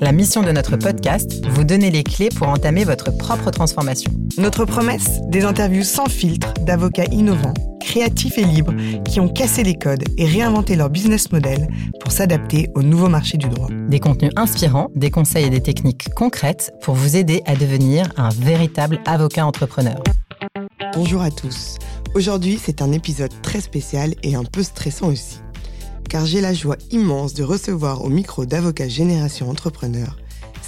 La mission de notre podcast, vous donner les clés pour entamer votre propre transformation. Notre promesse, des interviews sans filtre d'avocats innovants, créatifs et libres qui ont cassé les codes et réinventé leur business model pour s'adapter au nouveau marché du droit. Des contenus inspirants, des conseils et des techniques concrètes pour vous aider à devenir un véritable avocat entrepreneur. Bonjour à tous. Aujourd'hui, c'est un épisode très spécial et un peu stressant aussi car j'ai la joie immense de recevoir au micro d'Avocat Génération Entrepreneur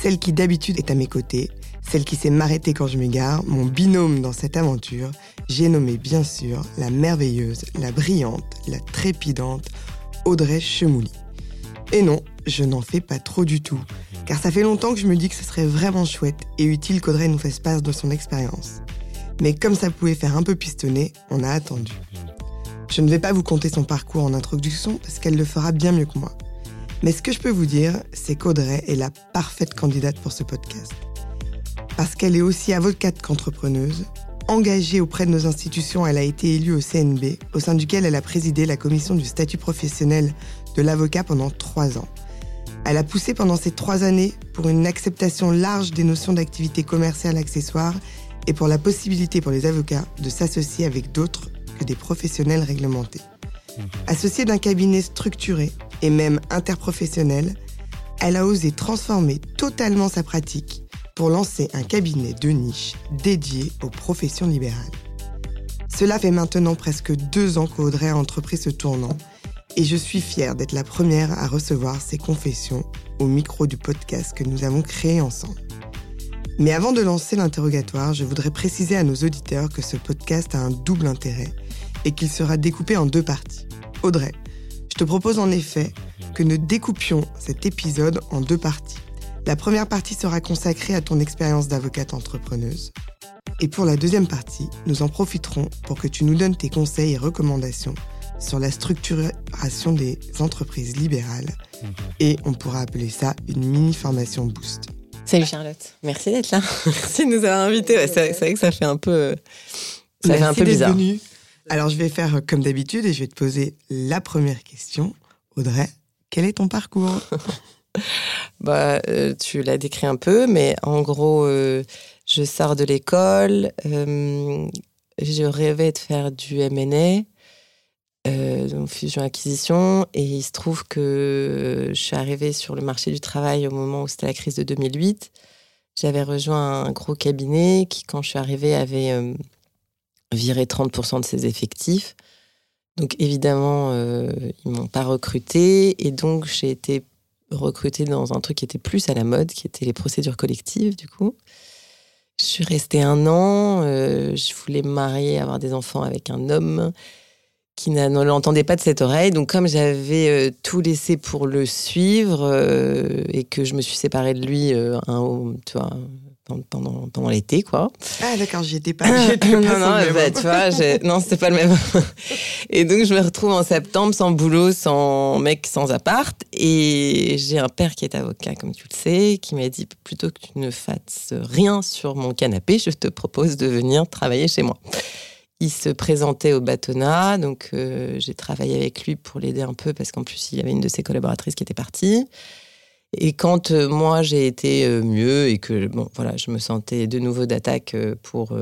celle qui d'habitude est à mes côtés, celle qui sait m'arrêter quand je m'égare, mon binôme dans cette aventure, j'ai nommé bien sûr la merveilleuse, la brillante, la trépidante Audrey Chemouli. Et non, je n'en fais pas trop du tout, car ça fait longtemps que je me dis que ce serait vraiment chouette et utile qu'Audrey nous fasse part de son expérience. Mais comme ça pouvait faire un peu pistonner, on a attendu. Je ne vais pas vous conter son parcours en introduction parce qu'elle le fera bien mieux que moi. Mais ce que je peux vous dire, c'est qu'Audrey est la parfaite candidate pour ce podcast. Parce qu'elle est aussi avocate qu'entrepreneuse, engagée auprès de nos institutions, elle a été élue au CNB, au sein duquel elle a présidé la commission du statut professionnel de l'avocat pendant trois ans. Elle a poussé pendant ces trois années pour une acceptation large des notions d'activité commerciale accessoire et pour la possibilité pour les avocats de s'associer avec d'autres des professionnels réglementés. Associée d'un cabinet structuré et même interprofessionnel, elle a osé transformer totalement sa pratique pour lancer un cabinet de niche dédié aux professions libérales. Cela fait maintenant presque deux ans qu'Audrey a entrepris ce tournant et je suis fière d'être la première à recevoir ses confessions au micro du podcast que nous avons créé ensemble. Mais avant de lancer l'interrogatoire, je voudrais préciser à nos auditeurs que ce podcast a un double intérêt et qu'il sera découpé en deux parties. Audrey, je te propose en effet que nous découpions cet épisode en deux parties. La première partie sera consacrée à ton expérience d'avocate entrepreneuse. Et pour la deuxième partie, nous en profiterons pour que tu nous donnes tes conseils et recommandations sur la structuration des entreprises libérales. Et on pourra appeler ça une mini-formation boost. Salut Charlotte, merci d'être là. merci de nous avoir invités. c'est vrai que ça fait un peu, ça fait un peu bizarre. Alors, je vais faire comme d'habitude et je vais te poser la première question. Audrey, quel est ton parcours? Bah, euh, Tu l'as décrit un peu, mais en gros, euh, je sors de l'école. Euh, je rêvais de faire du MNA, donc fusion-acquisition, et il se trouve que je suis arrivée sur le marché du travail au moment où c'était la crise de 2008. J'avais rejoint un gros cabinet qui, quand je suis arrivée, avait virer 30% de ses effectifs. Donc évidemment, euh, ils m'ont pas recruté et donc j'ai été recrutée dans un truc qui était plus à la mode, qui était les procédures collectives du coup. Je suis restée un an, euh, je voulais me marier, avoir des enfants avec un homme qui ne l'entendait pas de cette oreille. Donc comme j'avais euh, tout laissé pour le suivre euh, et que je me suis séparée de lui un, tu vois, pendant, pendant l'été, quoi. Ah, d'accord, j'y étais pas. non, non, bah, tu vois, non, c'était pas le même. et donc, je me retrouve en septembre sans boulot, sans mec, sans appart. Et j'ai un père qui est avocat, comme tu le sais, qui m'a dit plutôt que tu ne fasses rien sur mon canapé, je te propose de venir travailler chez moi. Il se présentait au bâtonnat, donc euh, j'ai travaillé avec lui pour l'aider un peu parce qu'en plus il y avait une de ses collaboratrices qui était partie. Et quand euh, moi j'ai été euh, mieux et que bon voilà, je me sentais de nouveau d'attaque euh, pour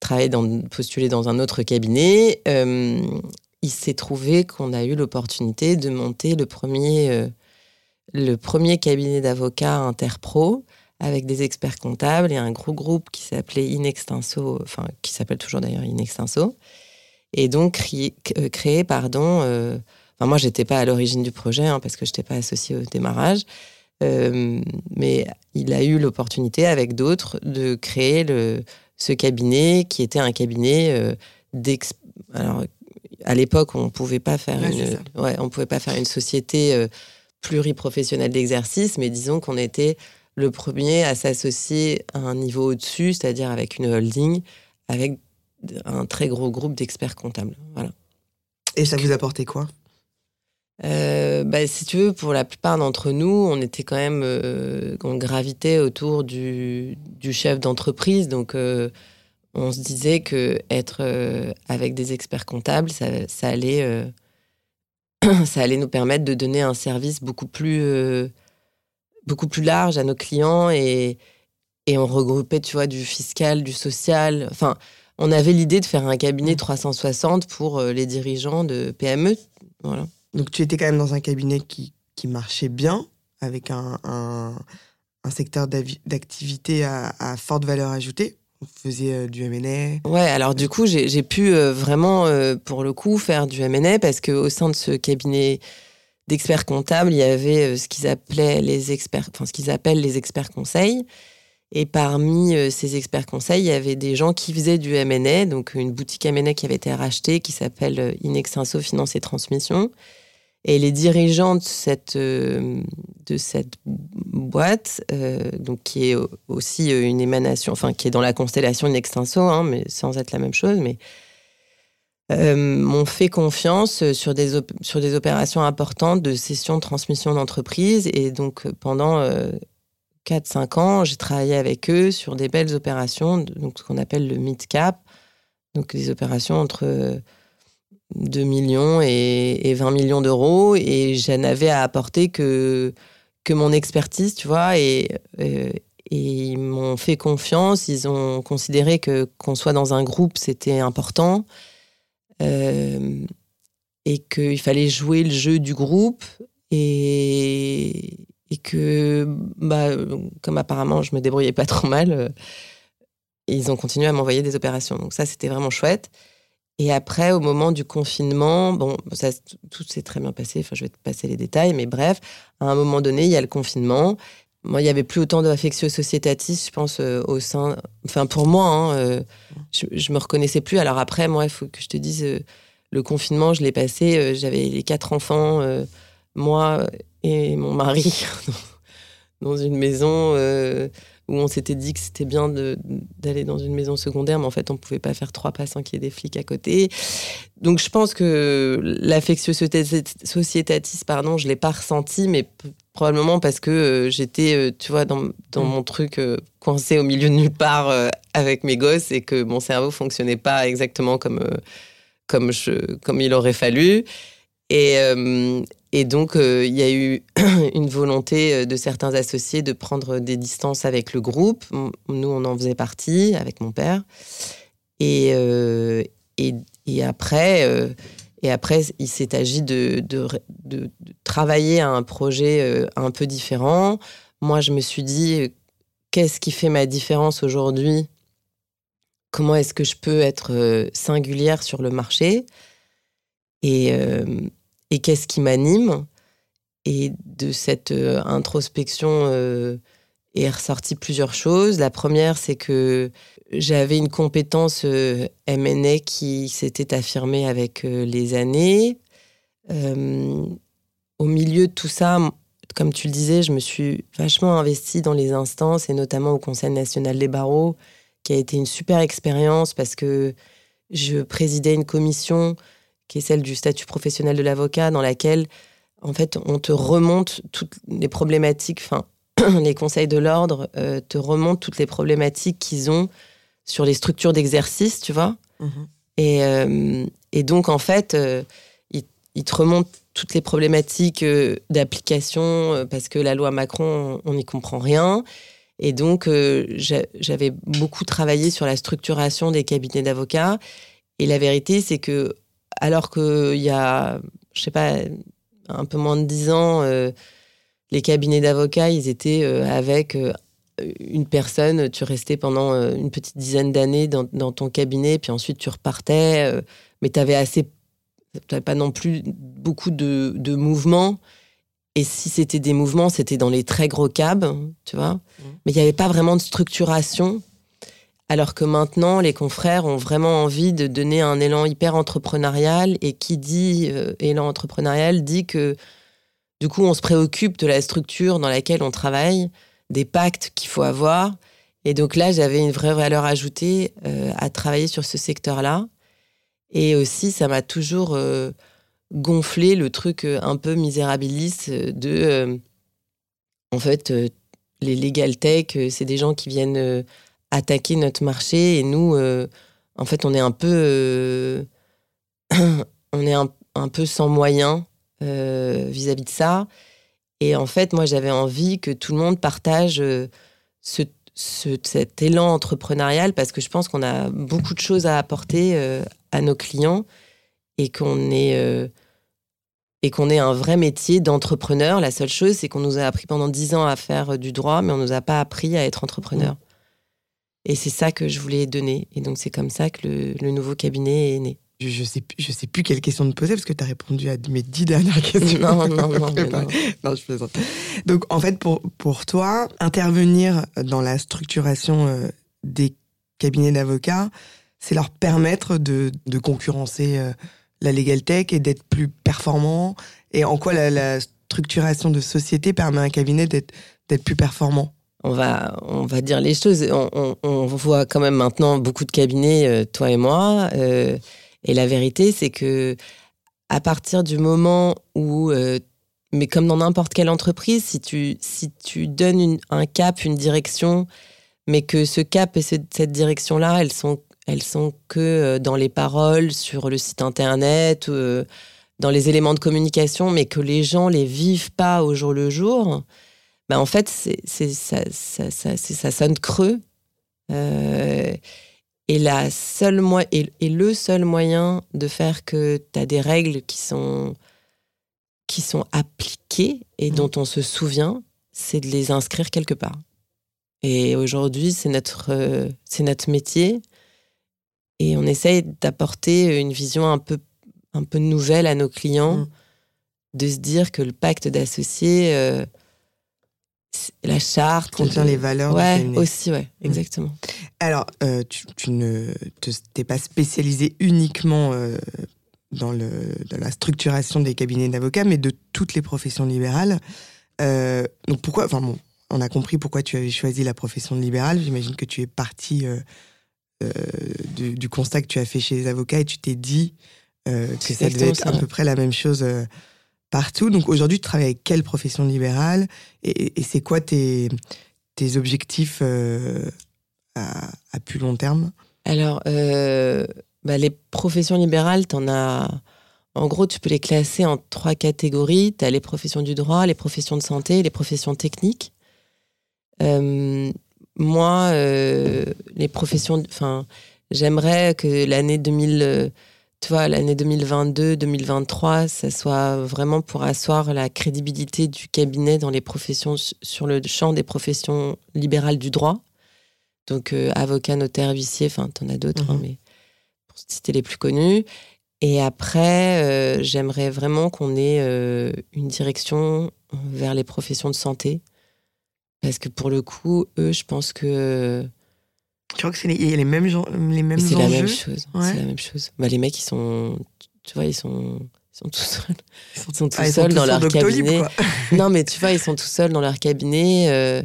travailler dans, postuler dans un autre cabinet, il s'est trouvé qu'on a eu l'opportunité de monter le premier, le premier cabinet d'avocats interpro avec des experts comptables et un gros groupe qui s'appelait Inextenso, enfin qui s'appelle toujours d'ailleurs Inextenso, et donc créé, créé pardon moi, je n'étais pas à l'origine du projet hein, parce que je n'étais pas associée au démarrage. Euh, mais il a eu l'opportunité avec d'autres de créer le, ce cabinet qui était un cabinet euh, Alors, à l'époque, on pouvait pas faire une, ouais, on pouvait pas faire une société euh, pluriprofessionnelle d'exercice, mais disons qu'on était le premier à s'associer à un niveau au-dessus, c'est-à-dire avec une holding, avec un très gros groupe d'experts comptables. Voilà. Et ça vous apportait quoi? Euh, bah, si tu veux, pour la plupart d'entre nous, on était quand même, on gravitait autour du, du chef d'entreprise, donc on se disait que être avec des experts comptables, ça, ça allait, ça allait nous permettre de donner un service beaucoup plus, beaucoup plus large à nos clients et, et on regroupait, tu vois, du fiscal, du social. Enfin, on avait l'idée de faire un cabinet 360 pour euh, les dirigeants de PME. Voilà. Donc tu étais quand même dans un cabinet qui, qui marchait bien, avec un, un, secteur d'activité à, forte valeur ajoutée. Vous faisiez euh, du M&A. Ouais, alors du coup, j'ai pu euh, vraiment, pour le coup, faire du M&A parce qu'au sein de ce cabinet d'experts comptables, il y avait ce qu'ils appelaient les experts, enfin ce qu'ils appellent les experts conseils. Et parmi euh, ces experts conseils, il y avait des gens qui faisaient du M&A, donc une boutique M&A qui avait été rachetée, qui s'appelle euh, Inexinso Finance et Transmission. Et les dirigeants de cette, euh, de cette boîte, donc qui est aussi une émanation, enfin qui est dans la constellation Inexinso, hein, mais sans être la même chose, mais m'ont fait confiance sur des, sur des opérations importantes de cession de transmission d'entreprise. Et donc pendant 4-5 ans, j'ai travaillé avec eux sur des belles opérations, donc ce qu'on appelle le mid-cap, donc des opérations entre 2 millions et, 20 millions d'euros, et je n'avais à apporter que, que mon expertise, tu vois, et, euh, et, ils m'ont fait confiance, ils ont considéré que qu'on soit dans un groupe, c'était important. Euh, et qu'il fallait jouer le jeu du groupe et, et que, bah, comme apparemment je me débrouillais pas trop mal, euh, ils ont continué à m'envoyer des opérations. Donc ça, c'était vraiment chouette. Et après, au moment du confinement, bon, tout s'est très bien passé. Enfin, je vais te passer les détails, mais bref, à un moment donné, il y a le confinement. Moi, il y avait plus autant d'affectio societatis, je pense, euh, au sein. Enfin, pour moi, hein, euh, je, je me reconnaissais plus. Alors après, moi, il faut que je te dise, le confinement, je l'ai passé. J'avais les quatre enfants, moi et mon mari dans une maison euh, où on s'était dit que c'était bien d'aller dans une maison secondaire, mais en fait, on ne pouvait pas faire trois pas sans qu'il y ait des flics à côté. Donc, je pense que l'affectio societatis, pardon, je ne l'ai pas ressenti, mais probablement parce que euh, j'étais, euh, tu vois, dans, dans mm. mon truc coincé au milieu de nulle part avec mes gosses et que mon cerveau fonctionnait pas exactement comme, comme, je, comme il aurait fallu. Et, et donc, euh, il y a eu une volonté euh, de certains associés de prendre des distances avec le groupe. Nous, on en faisait partie avec mon père. Et, euh, et, après, et après, il s'est agi de, de, de, travailler à un projet un peu différent. Moi, je me suis dit, qu'est-ce qui fait ma différence aujourd'hui? Comment est-ce que je peux être singulière sur le marché? Et, et qu'est-ce qui m'anime? Et de cette euh, introspection euh, est ressorti plusieurs choses. La première, c'est que j'avais une compétence euh, MNA qui s'était affirmée avec les années. au milieu de tout ça, comme tu le disais, je me suis vachement investie dans les instances et notamment au Conseil national des barreaux, qui a été une super expérience parce que je présidais une commission qui est celle du statut professionnel de l'avocat, dans laquelle, en fait, on te remonte toutes les problématiques, enfin, les conseils de l'ordre euh, te remontent toutes les problématiques qu'ils ont sur les structures d'exercice, tu vois. Mhm. Et, euh, et, donc, en fait, euh, ils, te remontent toutes les problématiques d'application, parce que la loi Macron, on n'y comprend rien. Et donc, j'avais beaucoup travaillé sur la structuration des cabinets d'avocats. Et la vérité, c'est que alors qu'il y a, je sais pas, un peu moins de dix ans, euh, les cabinets d'avocats, ils étaient euh, avec euh, une personne, tu restais pendant une petite dizaine d'années dans, ton cabinet, puis ensuite tu repartais, mais tu avais assez, pas non plus beaucoup de, de mouvements. Et si c'était des mouvements, c'était dans les très gros cabs, tu vois. Mmh. Mais il n'y avait pas vraiment de structuration alors que maintenant, les confrères ont vraiment envie de donner un élan hyper entrepreneurial. Et qui dit euh, élan entrepreneurial dit que du coup, on se préoccupe de la structure dans laquelle on travaille, des pactes qu'il faut avoir. Et donc là, j'avais une vraie valeur ajoutée euh, à travailler sur ce secteur-là. Et aussi, ça m'a toujours euh, gonfler le truc un peu misérabiliste de. en fait, les legal tech, c'est des gens qui viennent attaquer notre marché et nous, en fait, on est un peu. on est un, peu sans moyens vis-à-vis de ça. Et en fait, moi, j'avais envie que tout le monde partage ce, cet élan entrepreneurial parce que je pense qu'on a beaucoup de choses à apporter euh, à nos clients et qu'on est euh, et qu'on est un vrai métier d'entrepreneur. La seule chose, c'est qu'on nous a appris pendant dix ans à faire du droit, mais on nous a pas appris à être entrepreneur. Et c'est ça que je voulais donner. Et donc c'est comme ça que le nouveau cabinet est né je, sais, je sais plus quelle question te poser parce que tu as répondu à mes dix dernières questions. Non, non, non. non, je plaisante. Donc, en fait, pour, pour toi, intervenir dans la structuration euh, des cabinets d'avocats, c'est leur permettre de, de concurrencer euh, la legal tech et d'être plus performant. Et en quoi la, structuration de société permet à un cabinet d'être plus performant? On va, on va dire les choses. On, on, voit quand même maintenant beaucoup de cabinets, euh, toi et moi. Et la vérité, c'est que à partir du moment où, euh, mais comme dans n'importe quelle entreprise, si tu, si tu donnes un cap, une direction, mais que ce cap et cette direction-là, elles sont, elles sont que euh, dans les paroles, sur le site internet, euh, dans les éléments de communication, mais que les gens les vivent pas au jour le jour, ben en fait, c'est, ça, ça, ça, ça, sonne creux. Et, la seule et, le seul moyen de faire que tu as des règles qui sont, qui sont appliquées et mmh. dont on se souvient, c'est de les inscrire quelque part. Et aujourd'hui, c'est notre, euh, c'est notre métier. Et on essaye d'apporter une vision un peu, un peu nouvelle à nos clients, mmh. de se dire que le pacte d'associés, euh, la charte. Contient les valeurs. Ouais, aussi, ouais, mm. exactement. Alors, euh, tu, ne t'es pas spécialisé uniquement euh, dans, le, dans la structuration des cabinets d'avocats, mais de toutes les professions libérales. Euh, donc pourquoi, enfin bon, on a compris pourquoi tu avais choisi la profession de libérale. J'imagine que tu es parti du, du, constat que tu as fait chez les avocats et tu t'es dit que ça devait être à peu près la même chose partout. Donc aujourd'hui, tu travailles avec quelle profession libérale et, c'est quoi tes, objectifs euh, à, plus long terme? Alors, euh, bah, les professions libérales, tu en as. En gros, tu peux les classer en trois catégories. Tu as les professions du droit, les professions de santé les professions techniques. Euh, moi, les professions. Enfin, j'aimerais que l'année 2000 tu vois, l'année 2022-2023, ça soit vraiment pour asseoir la crédibilité du cabinet dans les professions, sur le champ des professions libérales du droit. Donc, euh, avocat, notaire, huissier, enfin, t'en as d'autres, hein, mhm. mais pour citer les plus connus. Et après, euh, j'aimerais vraiment qu'on ait euh, une direction vers les professions de santé. Parce que pour le coup, eux, je pense que tu crois que c'est les, les mêmes gens, les mêmes C'est la même chose. C'est la même chose. Bah, les mecs, ils sont, tu vois, ils sont, ils sont tout seuls. Ils sont, tout ah, seuls dans leur cabinet. non, mais tu vois, ils sont tout seuls dans leur cabinet. Il euh,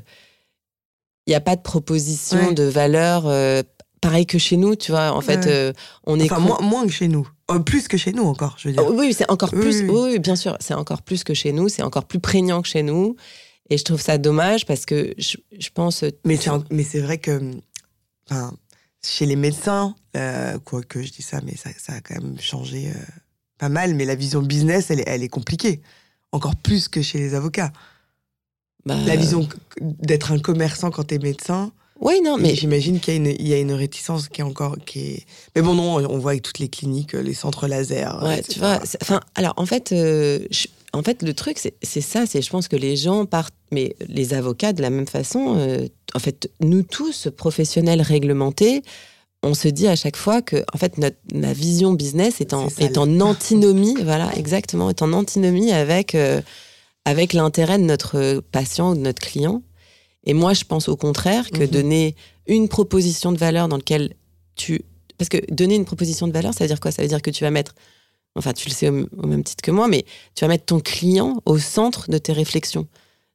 n'y a pas de proposition de valeur euh, pareil que chez nous, tu vois. En fait, euh, on est. Enfin, moins, moins, que chez nous. plus que chez nous encore, je veux dire. oui, c'est encore plus. Oui, bien sûr, c'est encore plus que chez nous. C'est encore plus prégnant que chez nous. Et je trouve ça dommage parce que je, je pense. Mais c'est vrai que enfin, chez les médecins, euh, quoi que je dis ça, mais ça, a quand même changé euh, pas mal. Mais la vision business, elle, elle est compliquée. Encore plus que chez les avocats. Bah, la vision d'être un commerçant quand t'es médecin. Oui, non, mais. J'imagine qu'il y, a une réticence qui est encore. Qui est... Mais bon, non, on voit avec toutes les cliniques, les centres laser. Ouais, tu vois. Enfin, alors, en fait, euh, en fait, le truc, c'est ça. C'est, je pense que les gens partent, mais les avocats de la même façon. Euh, en fait, nous tous, professionnels réglementés, on se dit à chaque fois que, en fait, notre, vision business est en, est en antinomie. voilà, exactement, est en antinomie avec euh, avec l'intérêt de notre patient ou de notre client. Et moi, je pense au contraire que mhm. donner une proposition de valeur dans laquelle tu parce que donner une proposition de valeur, ça veut dire quoi? Ça veut dire que tu vas mettre enfin tu le sais au, même titre que moi, mais tu vas mettre ton client au centre de tes réflexions.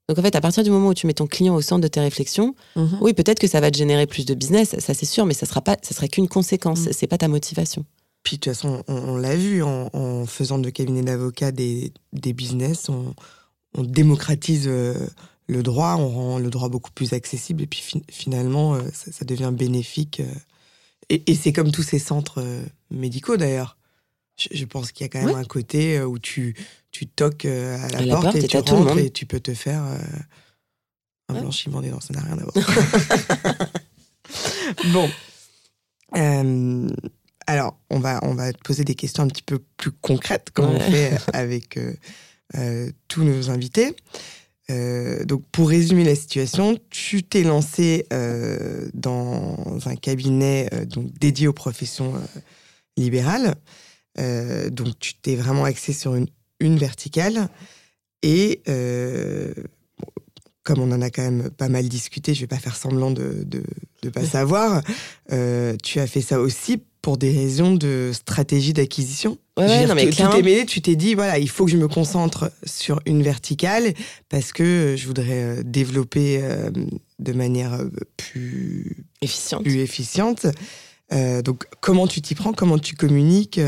Donc en fait, à partir du moment où tu mets ton client au centre de tes réflexions, mhm. oui, peut-être que ça va te générer plus de business, ça c'est sûr, mais ça sera pas, ça sera qu'une conséquence, Ce mhm. c'est pas ta motivation. Puis de toute façon, on, l'a vu en, faisant de cabinet d'avocats des, des, business, on, démocratise le droit, on rend le droit beaucoup plus accessible et puis finalement, ça, devient bénéfique. et, c'est comme tous ces centres médicaux d'ailleurs. Je, pense qu'il y a quand même un côté où tu, tu toques à la, porte, et tu rentres et tu peux te faire un blanchiment des dents, ça n'a rien à voir. bon. Euh, alors, on va, on va te poser des questions un petit peu plus concrètes, comme on fait avec euh, euh, tous nos invités. donc, pour résumer la situation, tu t'es lancé dans un cabinet donc, dédié aux professions libérales. Donc, tu t'es vraiment axé sur une, une verticale. Et comme on en a quand même pas mal discuté, je vais pas faire semblant de ne pas savoir, euh, tu as fait ça aussi pour des raisons de stratégie d'acquisition. Ouais, non, mais tu t'es mêlé, tu t'es dit, voilà, il faut que je me concentre sur une verticale parce que je voudrais euh, développer euh, de manière plus efficiente. Plus efficiente. Donc, comment tu t'y prends Comment tu communiques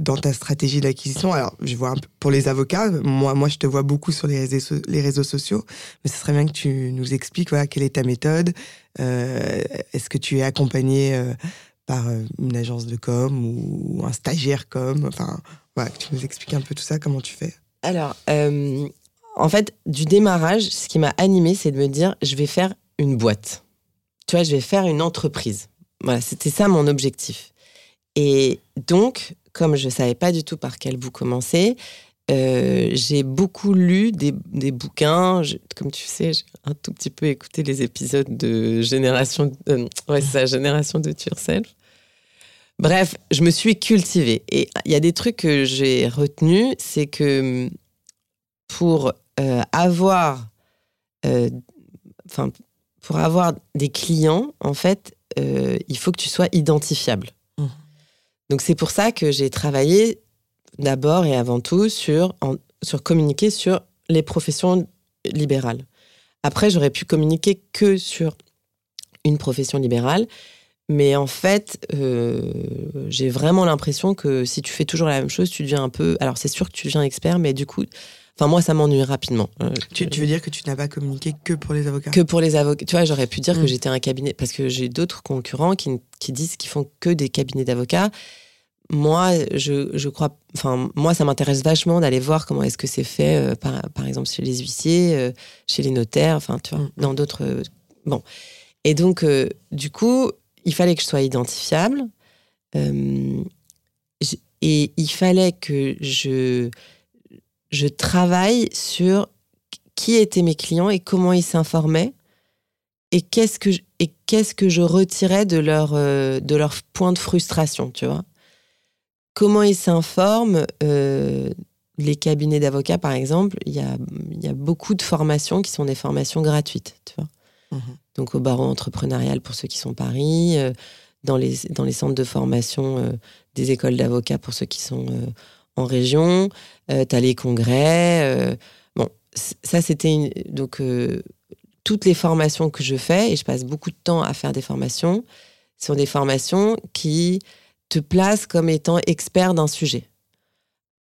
dans ta stratégie d'acquisition? Alors, je vois un peu pour les avocats, moi, moi, je te vois beaucoup sur les réseaux, sociaux, mais ce serait bien que tu nous expliques voilà, quelle est ta méthode. Euh, est-ce que tu es accompagné euh, par euh, une agence de com ou un stagiaire com? Enfin, voilà, que tu nous expliques un peu tout ça, comment tu fais Alors, en fait, du démarrage, ce qui m'a animé, c'est de me dire, je vais faire une boîte. Je vais faire une entreprise. Voilà, c'était ça mon objectif. Et donc, comme je ne savais pas du tout par quel bout commencer, euh, j'ai beaucoup lu des, bouquins. comme tu sais, j'ai un tout petit peu écouté les épisodes de Génération, euh, ouais, ça, Génération de Yourself. Bref, je me suis cultivée. Et il y a des trucs que j'ai retenus, c'est que pour euh, avoir, enfin, pour avoir des clients, en fait, il faut que tu sois identifiable. Donc c'est pour ça que j'ai travaillé d'abord et avant tout sur, sur communiquer sur les professions libérales. Après, j'aurais pu communiquer que sur une profession libérale, mais en fait, euh, j'ai vraiment l'impression que si tu fais toujours la même chose, tu deviens un peu. Alors c'est sûr que tu deviens expert, mais du coup, Enfin, moi, ça m'ennuie rapidement. Euh, tu, veux dire que tu n'as pas communiqué que pour les avocats Que pour les avocats. Tu vois, j'aurais pu dire que mm. j'étais un cabinet. Parce que j'ai d'autres concurrents qui, qui disent qu'ils font que des cabinets d'avocats moi, je, je, crois, enfin, moi, ça m'intéresse vachement d'aller voir comment est-ce que c'est fait, euh, par, par, exemple, chez les huissiers, euh, chez les notaires, enfin, tu vois, mm. dans d'autres. Bon. Et donc, du coup, il fallait que je sois identifiable. et il fallait que je, je travaille sur qui étaient mes clients et comment ils s'informaient et qu'est-ce que je, et qu'est-ce que je retirais de leur de leur point de frustration, tu vois comment ils s'informent euh, les cabinets d'avocats, par exemple, il y a, y a, beaucoup de formations qui sont des formations gratuites, tu vois. Mhm. Donc au barreau entrepreneurial pour ceux qui sont Paris, euh, dans, les, dans les centres de formation euh, des écoles d'avocats pour ceux qui sont en région, tu as les congrès. bon, ça c'était donc toutes les formations que je fais, et je passe beaucoup de temps à faire des formations, sont des formations qui te place comme étant expert d'un sujet.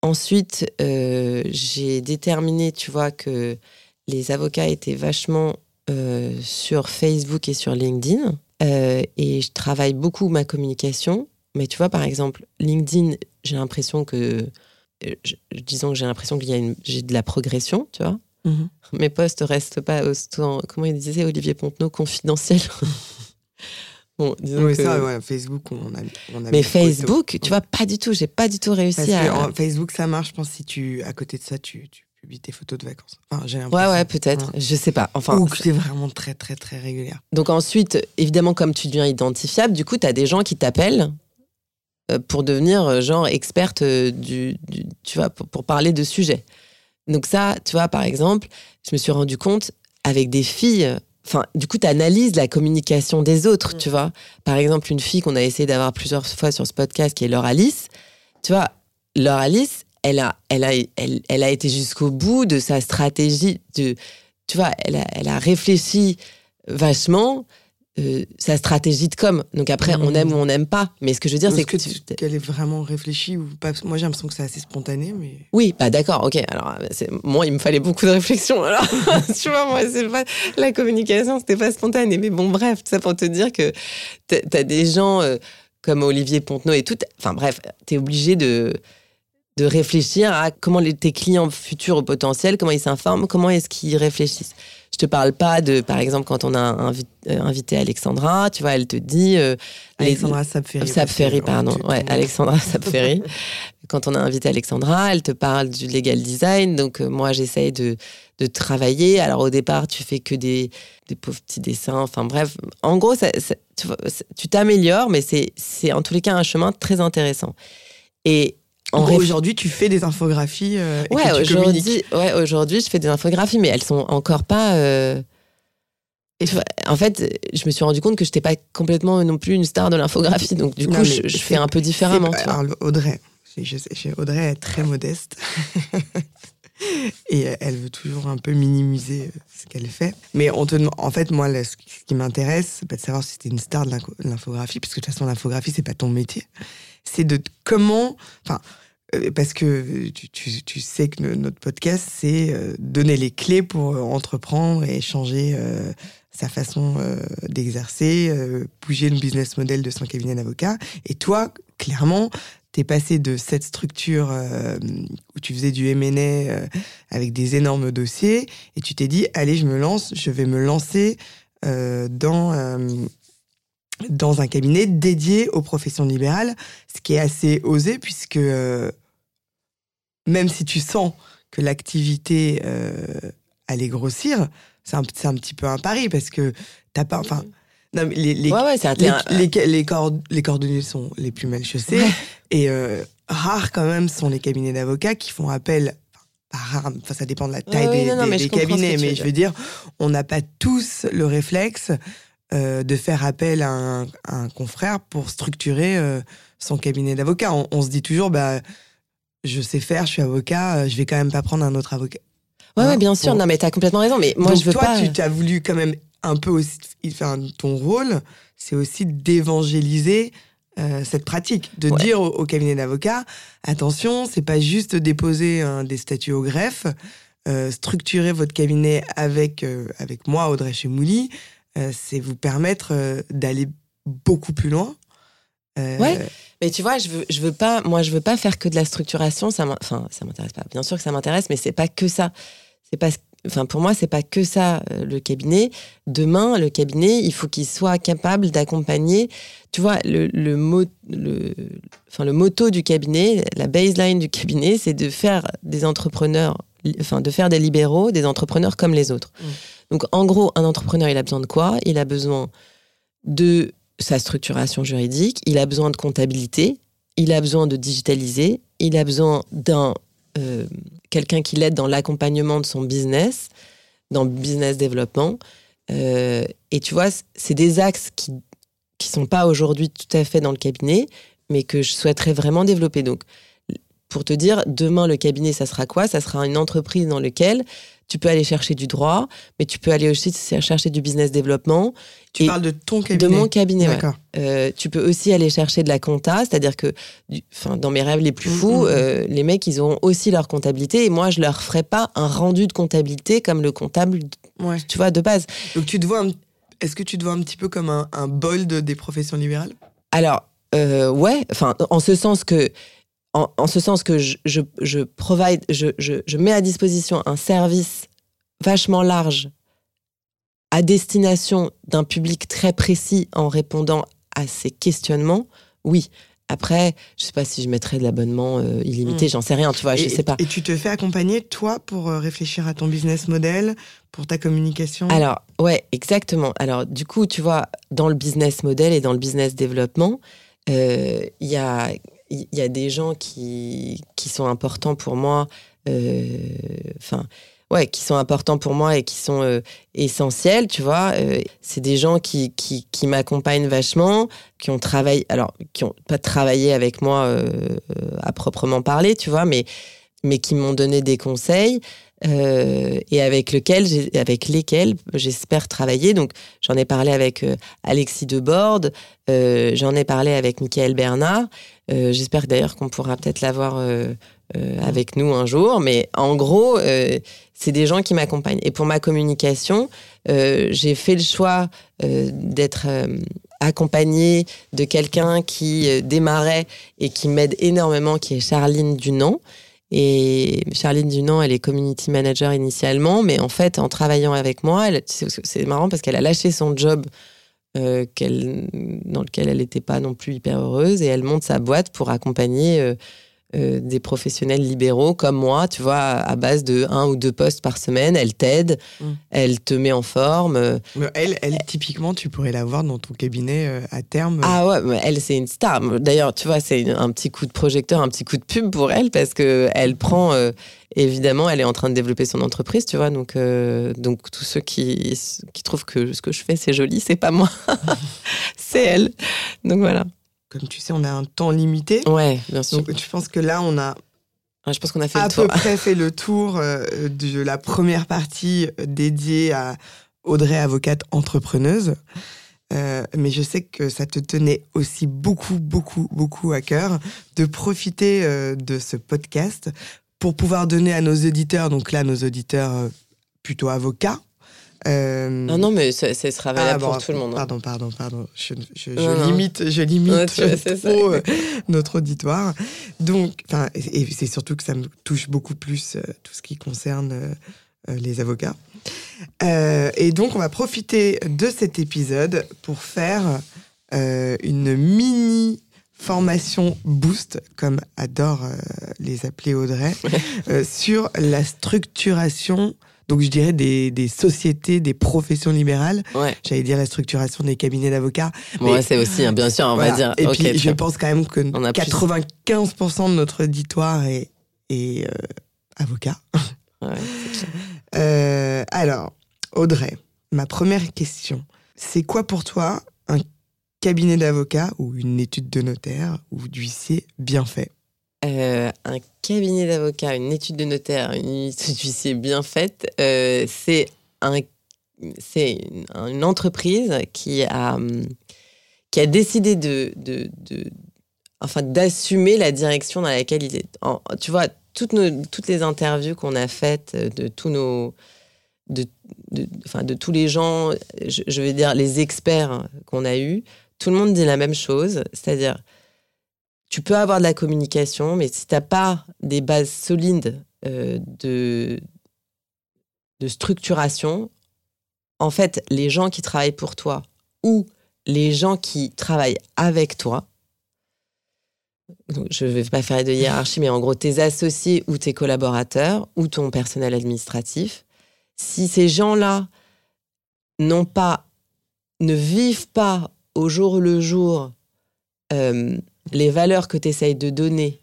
Ensuite, euh, j'ai déterminé, tu vois, que les avocats étaient vachement euh, sur Facebook et sur LinkedIn. Euh, et je travaille beaucoup ma communication. Mais tu vois, par exemple, LinkedIn, j'ai l'impression que. Disons que j'ai l'impression qu'il y a une, j'ai de la progression, tu vois. Mm-hmm. Mes posts restent pas au, comment il disait Olivier Pontenot, confidentiels. Bon, oui, ça, ouais, Facebook, on a, on a Mais Facebook, tu vois, pas du tout. J'ai pas du tout réussi à. Facebook, ça marche, je pense, si tu, à côté de ça, tu, tu publies tes photos de vacances. Enfin, j'ai ouais, ouais, peut-être. Je sais pas. Enfin, Ou que tu es vraiment très, très, très régulière. Donc ensuite, évidemment, comme tu deviens identifiable, du coup, tu as des gens qui t'appellent euh, pour devenir, euh, genre, experte euh, du, du tu vois, pour, pour parler de sujets. Donc ça, tu vois, par exemple, je me suis rendu compte avec des filles Enfin, du coup, tu analyses la communication des autres, mm. tu vois. Par exemple, une fille qu'on a essayé d'avoir plusieurs fois sur ce podcast, qui est Laure Alice. Tu vois, Laure Alice, elle a, elle a, elle, elle a été jusqu'au bout de sa stratégie. De, tu vois, elle a, elle a réfléchi vachement euh, sa stratégie de com. Donc après, on aime ou on n'aime pas. Mais ce que je veux dire, c'est que, qu'elle est vraiment réfléchie ou pas? Moi, j'ai l'impression que c'est assez spontané, mais. Oui, bah d'accord, ok. Alors, moi, il me fallait beaucoup de réflexion. Alors, tu vois, moi, c'est pas la communication, c'était pas spontané. Mais bon, bref, tout ça pour te dire que t'as as des gens euh, comme Olivier Pontenot et tout. Enfin bref, t'es obligé de de réfléchir à comment les, tes clients futurs au potentiel, comment ils s'informent, comment est-ce qu'ils réfléchissent. Je te parle pas de, par exemple, quand on a euh, invité Alexandra, tu vois, elle te dit. Euh, Alexandra Sapferi. Sapferi, pardon. Ouais, Alexandra Sapferi. quand on a invité Alexandra, elle te parle du legal design. Donc, euh, moi, j'essaye de, de travailler. Alors, au départ, tu fais que des, des pauvres petits dessins. Enfin, bref. En gros, ça, tu t'améliores, mais c'est en tous les cas un chemin très intéressant. Et Aujourd'hui, tu fais des infographies. Euh, ouais, aujourd'hui, ouais, aujourd'hui, je fais des infographies, mais elles sont encore pas. Euh, en fait, je me suis rendu compte que je n'étais pas complètement non plus une star de l'infographie, donc du coup, je, fais un peu différemment. Audrey, Audrey est très modeste. Et elle veut toujours un peu minimiser euh, ce qu'elle fait. Mais on te, en fait, moi, ce qui m'intéresse, c'est pas de savoir si c'était une star de l'infographie, parce que de toute façon, l'infographie, c'est pas ton métier c'est de comment, enfin, euh, parce que tu, sais que notre podcast, c'est euh, donner les clés pour euh, entreprendre et changer sa façon d'exercer, bouger le business model de son cabinet d'avocat. Et toi, clairement, tu es passé de cette structure où tu faisais du M&A avec des énormes dossiers et tu t'es dit, allez, je me lance, je vais me lancer dans dans un cabinet dédié aux professions libérales, ce qui est assez osé puisque euh, même si tu sens que l'activité euh, allait grossir, c'est un, un, petit peu un pari parce que t'as pas, enfin, les, les, les, les, coordonnées sont les plus mal chaussés et euh, rares quand même sont les cabinets d'avocats qui font appel pas rare, enfin ça dépend de la taille des, cabinets, mais je veux dire, on n'a pas tous le réflexe euh, de faire appel à un, confrère pour structurer euh, son cabinet d'avocat. On, se dit toujours, bah, je sais faire, je suis avocat, euh, je vais quand même pas prendre un autre avocat. Ouais, ouais bien sûr. Non, mais as complètement raison. Mais moi, je veux toi, pas. tu as voulu quand même un peu aussi, enfin, ton rôle, c'est aussi d'évangéliser cette pratique, de dire au, cabinet d'avocat, attention, c'est pas juste déposer des statuts au greffe, structurer votre cabinet avec avec moi, Audrey Chemouli, euh, c'est vous permettre euh, d'aller beaucoup plus loin. Euh, ouais, mais tu vois, je veux, je veux pas, moi, je veux pas faire que de la structuration. Ça, enfin, ça m'intéresse pas. Bien sûr que ça m'intéresse, mais c'est pas que ça. C'est pas, enfin, pour moi, c'est pas que ça le cabinet. Demain, le cabinet, il faut qu'il soit capable d'accompagner. Tu vois, le, le, le, enfin, le motto du cabinet, la baseline du cabinet, c'est de faire des entrepreneurs, enfin, de faire des libéraux, des entrepreneurs comme les autres. Mmh. Donc en gros, un entrepreneur, il a besoin de quoi? Il a besoin de sa structuration juridique, il a besoin de comptabilité, il a besoin de digitaliser, il a besoin d'un euh, quelqu'un qui l'aide dans l'accompagnement de son business, dans le business développement. Euh, et tu vois, c'est des axes qui qui sont pas aujourd'hui tout à fait dans le cabinet, mais que je souhaiterais vraiment développer. Donc, pour te dire, demain, le cabinet, ça sera quoi? Ça sera une entreprise dans laquelle tu peux aller chercher du droit, mais tu peux aller aussi chercher du business développement. Tu parles de ton cabinet De mon cabinet. Euh, tu peux aussi aller chercher de la compta, c'est-à-dire que enfin, dans mes rêves les plus fous, mm, mm, mm. Euh, les mecs, ils auront aussi leur comptabilité et moi, je leur ferai pas un rendu de comptabilité comme le comptable, tu vois, de base. Donc tu te vois, est-ce que tu te vois un petit peu comme un, un bold des professions libérales? Alors, euh, ouais, enfin, en ce sens que en, ce sens que je, je, provide, je, je, mets à disposition un service vachement large à destination d'un public très précis en répondant à ces questionnements, oui. Après, je sais pas si je mettrais de l'abonnement euh, illimité, hmm. j'en sais rien, tu vois, je sais pas. Et tu te fais accompagner, toi, pour euh, réfléchir à ton business model, pour ta communication? Alors, ouais, exactement. Alors, du coup, tu vois, dans le business model et dans le business développement, euh, il y a il y, a des gens qui, qui sont importants pour moi, euh, enfin, ouais, qui sont importants pour moi et qui sont euh, essentiels, tu vois. Euh, c'est des gens qui, qui, m'accompagnent vachement, qui ont travaillé, alors, qui ont pas travaillé avec moi à proprement parler, tu vois, mais, mais qui m'ont donné des conseils. Et avec, lequel avec lesquels j'espère travailler. Donc, j'en ai parlé avec Alexis Deborde, j'en ai parlé avec Michael Bernard. j'espère d'ailleurs qu'on pourra peut-être l'avoir avec nous un jour. Mais en gros, c'est des gens qui m'accompagnent. Et pour ma communication, j'ai fait le choix d'être accompagnée de quelqu'un qui euh, démarrait et qui m'aide énormément, qui est Charline Dunant. Et Charline Dunant, elle est community manager initialement, mais en fait, en travaillant avec moi, c'est marrant parce qu'elle a lâché son job euh, dans lequel elle n'était pas non plus hyper heureuse et elle monte sa boîte pour accompagner euh, euh, des professionnels libéraux comme moi, tu vois, à base de un ou deux postes par semaine, elle t'aide, mm. elle te met en forme. elle, elle, typiquement, tu pourrais la voir dans ton cabinet euh, à terme. Ah ouais, mais elle, c'est une star. D'ailleurs, tu vois, c'est un petit coup de projecteur, un petit coup de pub pour elle parce que elle prend. Euh, évidemment, elle est en train de développer son entreprise, tu vois. Donc, donc tous ceux qui, qui trouvent que ce que je fais, c'est joli, c'est pas moi. c'est elle. Donc voilà comme tu sais, on a un temps limité. Ouais, bien sûr. Donc, je pense que là, on a je pense qu'on a fait à le tour. peu près fait le tour euh, de la première partie euh, dédiée à Audrey, avocate entrepreneuse. Euh, mais je sais que ça te tenait aussi beaucoup, beaucoup, beaucoup à cœur de profiter de ce podcast pour pouvoir donner à nos auditeurs, donc là, nos auditeurs plutôt avocats, euh... Non, non, mais ce sera valable ah, pour tout le monde. Hein. Pardon, pardon, pardon. Je, limite, je limite trop euh, notre auditoire. Donc, et c'est surtout que ça me touche beaucoup plus euh, tout ce qui concerne les avocats. et donc, on va profiter de cet épisode pour faire une mini formation boost, comme adore les appeler Audrey, sur la structuration donc je dirais des, des sociétés, des professions libérales. J'allais dire la structuration des cabinets d'avocats. Ouais, c'est aussi, hein, bien sûr, on va dire. Et puis je pense quand même que 95% de notre auditoire est, est euh, avocat. Ouais, euh, alors, Audrey, ma première question, c'est quoi pour toi un cabinet d'avocat ou une étude de notaire ou d'huissier bien fait? Euh, un cabinet d'avocat, une étude de notaire, une étude d'huissier bien faite, euh, c'est un, une, entreprise qui a, qui a décidé de, de, de enfin, d'assumer la direction dans laquelle il est. tu vois, toutes, nos, toutes les interviews qu'on a faites de tous nos. De, enfin, de tous les gens, je, je vais dire les experts qu'on a eus, tout le monde dit la même chose, c'est-à-dire tu peux avoir de la communication, mais si tu n'as pas des bases solides euh, de, structuration, en fait, les gens qui travaillent pour toi ou les gens qui travaillent avec toi, je ne vais pas faire de hiérarchie, mais en gros, tes associés ou tes collaborateurs ou ton personnel administratif, si ces gens-là n'ont pas, ne vivent pas au jour le jour euh, les valeurs que tu essayes de donner,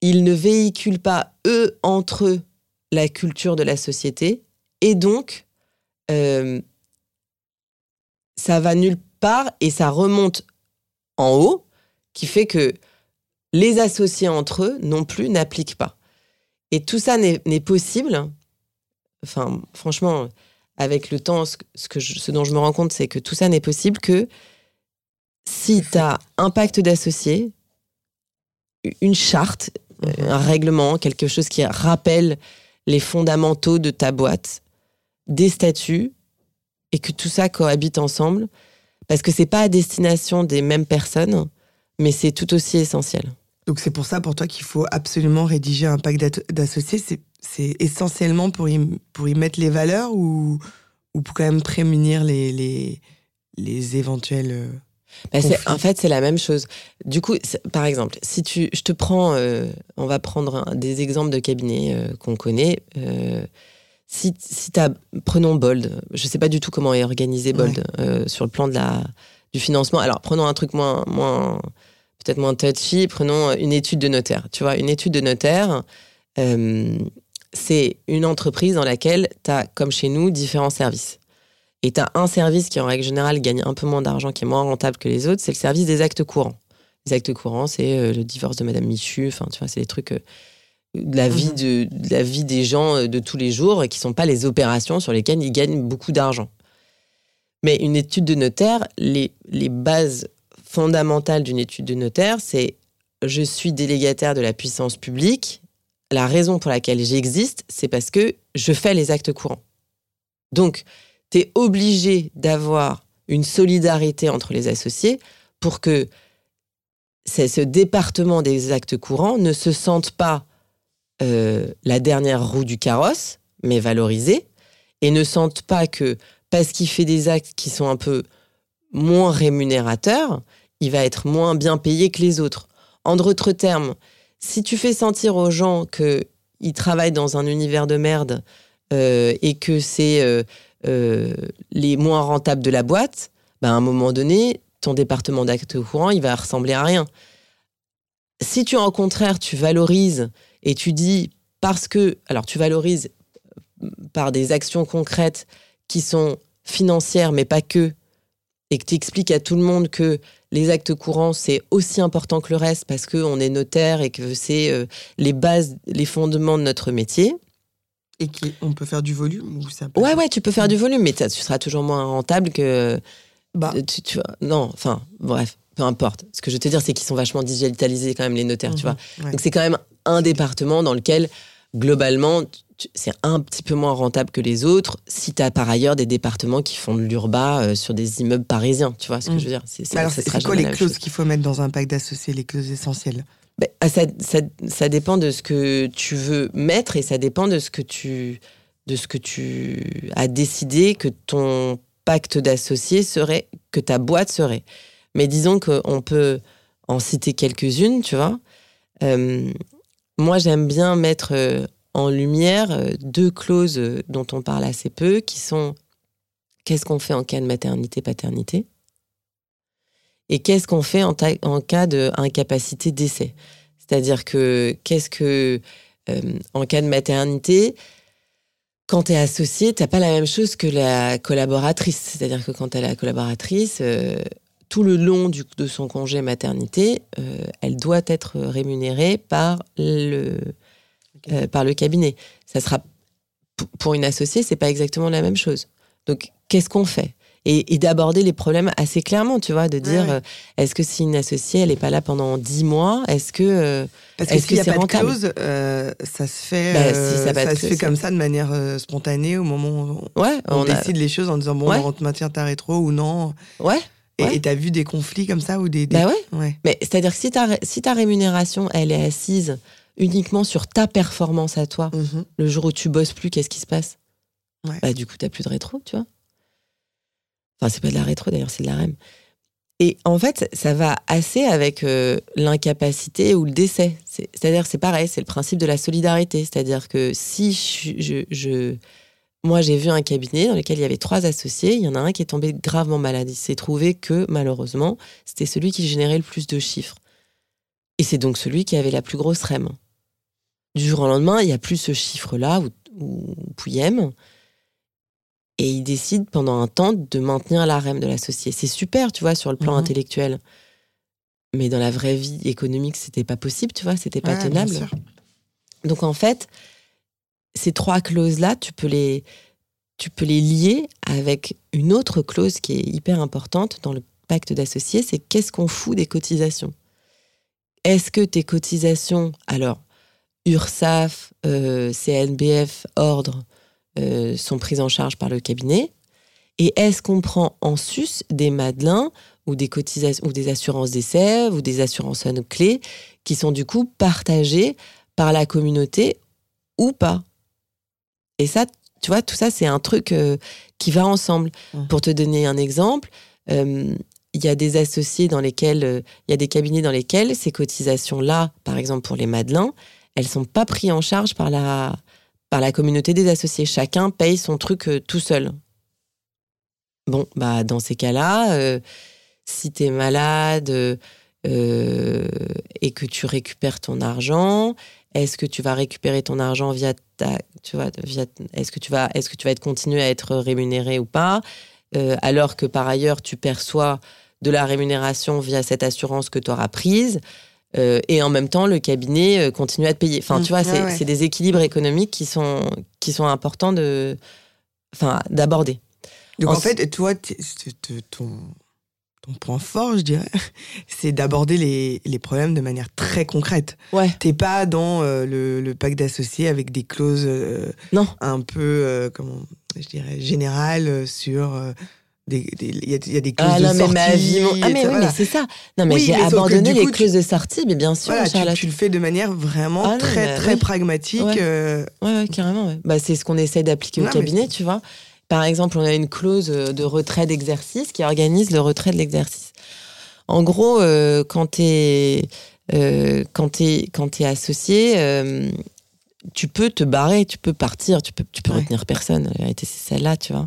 ils ne véhiculent pas, eux, entre eux, la culture de la société. Et donc, euh, ça va nulle part et ça remonte en haut, qui fait que les associés entre eux non plus n'appliquent pas. Et tout ça n'est possible. Enfin, franchement, avec le temps, ce, que ce dont je me rends compte, c'est que tout ça n'est possible que si tu as un pacte d'associés, une charte, mhm. un règlement, quelque chose qui rappelle les fondamentaux de ta boîte, des statuts, et que tout ça cohabite ensemble, parce que c'est pas à destination des mêmes personnes, mais c'est tout aussi essentiel. Donc c'est pour ça pour toi qu'il faut absolument rédiger un pacte d'associés. C'est essentiellement pour y, pour y mettre les valeurs ou, ou pour quand même prémunir les, les, les éventuels euh, bah, en fait, c'est la même chose. Du coup, par exemple, si tu, je te prends, euh, on va prendre des exemples de cabinets euh, qu'on connaît. Euh, si, si as, prenons Bold, je sais pas du tout comment est organisé Bold sur le plan de la, du financement. Alors, prenons un truc moins, moins peut-être moins touchy, prenons une étude de notaire. Tu vois, une étude de notaire, c'est une entreprise dans laquelle tu as, comme chez nous, différents services. Et tu as un service qui, en règle générale, gagne un peu moins d'argent, qui est moins rentable que les autres, c'est le service des actes courants. Les actes courants, c'est euh, le divorce de Madame Michu, enfin, tu vois, c'est des trucs. Euh, de la vie, de, de la vie des gens euh, de tous les jours et qui ne sont pas les opérations sur lesquelles ils gagnent beaucoup d'argent. Mais une étude de notaire, les, les bases fondamentales d'une étude de notaire, c'est je suis délégataire de la puissance publique. La raison pour laquelle j'existe, c'est parce que je fais les actes courants. Donc, tu es obligé d'avoir une solidarité entre les associés pour que ce département des actes courants ne se sente pas euh, la dernière roue du carrosse, mais valorisé, et ne sente pas que parce qu'il fait des actes qui sont un peu moins rémunérateurs, il va être moins bien payé que les autres. En d'autres termes, si tu fais sentir aux gens qu'ils travaillent dans un univers de merde euh, et que c'est euh, les moins rentables de la boîte, ben à un moment donné, ton département d'actes courants, il va ressembler à rien. Si tu, en contraire, tu valorises et tu dis parce que, alors tu valorises euh, par des actions concrètes qui sont financières, mais pas que, et que tu expliques à tout le monde que les actes courants, c'est aussi important que le reste parce qu'on est notaire et que c'est euh, les bases, les fondements de notre métier. Et qu'on peut faire du volume ou ça Ouais, ouais, tu peux faire du volume, mais tu seras toujours moins rentable que. Bah. Tu, vois, non, enfin, bref peu importe. Ce que je veux te dire, c'est qu'ils sont vachement digitalisés quand même, les notaires, tu mhm, vois. Donc c'est quand même un département dans lequel, globalement, c'est un petit peu moins rentable que les autres si tu as par ailleurs des départements qui font de l'urba euh, sur des immeubles parisiens, tu vois ce que mhm. je veux dire C'est Alors, c'est quoi les clauses qu'il faut mettre dans un pacte d'associés, les clauses essentielles? Ben, ah, ça, ça, ça, dépend de ce que tu veux mettre et ça dépend de ce que tu, de ce que tu as décidé que ton pacte d'associés serait, que ta boîte serait. Mais disons qu'on peut en citer quelques-unes, tu vois. Euh, moi, j'aime bien mettre euh, en lumière euh, deux clauses dont on parle assez peu, qui sont qu'est-ce qu'on fait en cas de maternité-paternité et qu'est-ce qu'on fait en, en cas d'incapacité décès. C'est-à-dire que qu'est-ce que, en cas de maternité, quand tu es associé, tu n'as pas la même chose que la collaboratrice. C'est-à-dire que quand tu la collaboratrice, tout le long de son congé maternité, euh, elle doit être rémunérée par le, euh, par le cabinet. Ça sera pour une associée, c'est pas exactement la même chose. Donc, qu'est-ce qu'on fait? Et, d'aborder les problèmes assez clairement, tu vois, de dire euh, est-ce que si une associée, elle n'est pas là pendant 10 mois, est-ce que parce que s'il n'y a pas de clause, ça se fait, bah, ça, se fait comme ça de manière spontanée au moment où on, ouais, on, décide les choses en disant bon, on te maintient ta rétro ou non. Ouais. Et tu as vu des conflits comme ça ou des, Bah ouais. Mais c'est-à-dire que si ta, si ta rémunération, elle est assise uniquement sur ta performance à toi, mhm. le jour où tu bosses plus, qu'est-ce qui se passe? Bah du coup, tu plus de rétro, tu vois. Enfin, c'est pas de la rétro d'ailleurs, c'est de la REM. Et en fait, ça va assez avec euh, l'incapacité ou le décès. C'est-à-dire, c'est pareil, c'est le principe de la solidarité. C'est-à-dire que si je, moi, j'ai vu un cabinet dans lequel il y avait trois associés. Il y en a un qui est tombé gravement malade. Il s'est trouvé que, malheureusement, c'était celui qui générait le plus de chiffres. Et c'est donc celui qui avait la plus grosse REM. Du jour au lendemain, il n'y a plus ce chiffre-là, ou, ou Pouillem. Et il décide pendant un temps de maintenir la REM de l'associé. C'est super, tu vois, sur le plan mhm. intellectuel. Mais dans la vraie vie économique, c'était pas possible, tu vois, c'était pas tenable. Donc en fait, ces trois clauses-là, tu peux les, tu peux les lier avec une autre clause qui est hyper importante dans le pacte d'associés, c'est qu'est-ce qu'on fout des cotisations? Est-ce que tes cotisations, alors URSAF, euh, CNBF, ordre, euh, sont prises en charge par le cabinet. Et est-ce qu'on prend en sus des madelins ou des cotisations ou des assurances d'essai ou des assurances clés qui sont du coup partagées par la communauté ou pas? Et ça, tu vois, tout ça, c'est un truc euh, qui va ensemble. Pour te donner un exemple, euh, il y a des associés dans lesquels, euh, il y a des cabinets dans lesquels ces cotisations-là, par exemple pour les Madelins, elles sont pas prises en charge par la, par la communauté des associés. Chacun paye son truc tout seul. Bon, bah dans ces cas-là, si tu es malade et que tu récupères ton argent, est-ce que tu vas récupérer ton argent via ta, tu vois, est-ce que tu vas, est-ce que tu vas être continuer à être rémunéré ou pas, euh, alors que par ailleurs tu perçois de la rémunération via cette assurance que tu auras prise. Et en même temps, le cabinet continue à te payer. Enfin, tu vois, c'est des équilibres économiques qui sont, qui sont importants de, enfin, d'aborder. Donc, en, fait, toi, ton, ton point fort, je dirais, c'est d'aborder les, les, problèmes de manière très concrète. Ouais. T'es pas dans le, le, pacte d'associés avec des clauses non. un peu, comment, je dirais, générales sur il y, a des clauses ah, de sortie. ah, mais oui, mais c'est ça. Non, mais j'ai abandonné les clauses de sortie, mais bien sûr, tu, le fais de manière vraiment ah, très, très pragmatique. Ouais, euh. ouais, carrément. Bah, c'est ce qu'on essaie d'appliquer au cabinet, tu vois. Par exemple, on a une clause de retrait d'exercice qui organise le retrait de l'exercice. En gros, euh, quand tu es, euh, quand es, quand es associé, euh, tu peux te barrer, tu peux partir, tu peux, tu peux retenir personne. La vérité, c'est celle-là, tu vois.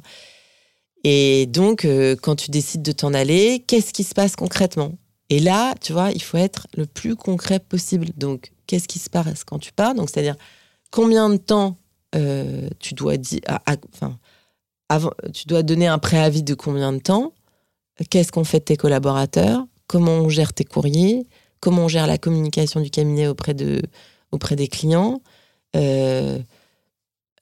Et donc, euh, quand tu décides de t'en aller, qu'est-ce qui se passe concrètement? Et là, tu vois, il faut être le plus concret possible. Donc, qu'est-ce qui se passe quand tu pars? Donc, c'est-à-dire, combien de temps euh, tu dois dire, tu dois donner un préavis de combien de temps? Qu'est-ce qu'on fait de tes collaborateurs? Comment on gère tes courriers? Comment on gère la communication du cabinet auprès de, auprès des clients? Euh,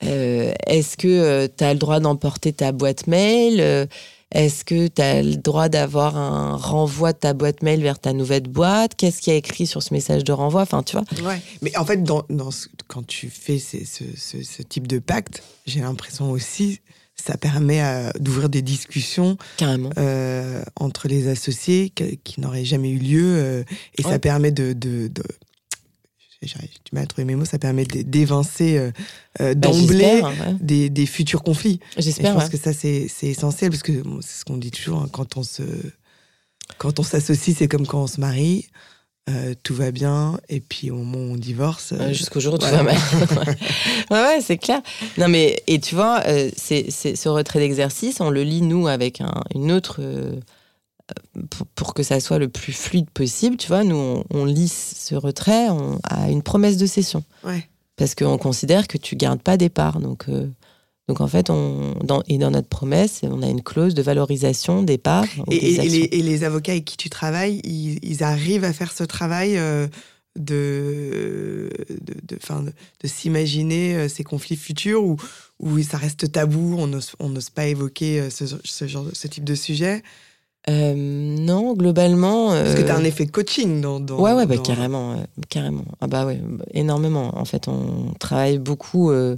euh, est-ce que euh, tu as le droit d'emporter ta boîte mail euh, Est-ce que tu as le droit d'avoir un renvoi de ta boîte mail vers ta nouvelle boîte? Qu'est-ce qu'il y a écrit sur ce message de renvoi? Enfin, tu vois Ouais. Mais en fait, dans, quand tu fais ce, ce, type de pacte, j'ai l'impression aussi ça permet d'ouvrir des discussions Carrément. entre les associés qui, n'auraient jamais eu lieu et ça permet de, de, tu m'as trouvé mes mots, ça permet d'évincer euh, euh, bah, d'emblée des, des, futurs conflits. J'espère. Je pense que ça, c'est essentiel, parce que c'est ce qu'on dit toujours, hein, quand on se quand on s'associe, c'est comme quand on se marie. Euh, tout va bien, et puis au moment où on divorce. Jusqu'au jour où tout va mal. ouais, ouais c'est clair. Non, mais, et tu vois, c'est ce retrait d'exercice, on le lit, nous, avec un, une autre pour, que ça soit le plus fluide possible, tu vois, nous, on, on lisse ce retrait à une promesse de cession. Ouais. Parce qu'on considère que tu gardes pas des parts. Donc, euh, donc en fait, on, dans, et dans notre promesse, on a une clause de valorisation des parts. Et, les, avocats avec qui tu travailles, ils, arrivent à faire ce travail euh, de, de, de, de s'imaginer euh, ces conflits futurs où, où ça reste tabou, on n'ose pas évoquer ce, ce, genre, ce type de sujet? Euh, non, globalement. Parce que tu as un euh, effet coaching dans. dans ouais, ouais, bah, carrément, carrément. Ah bah ouais, énormément. En fait, on travaille beaucoup. Euh,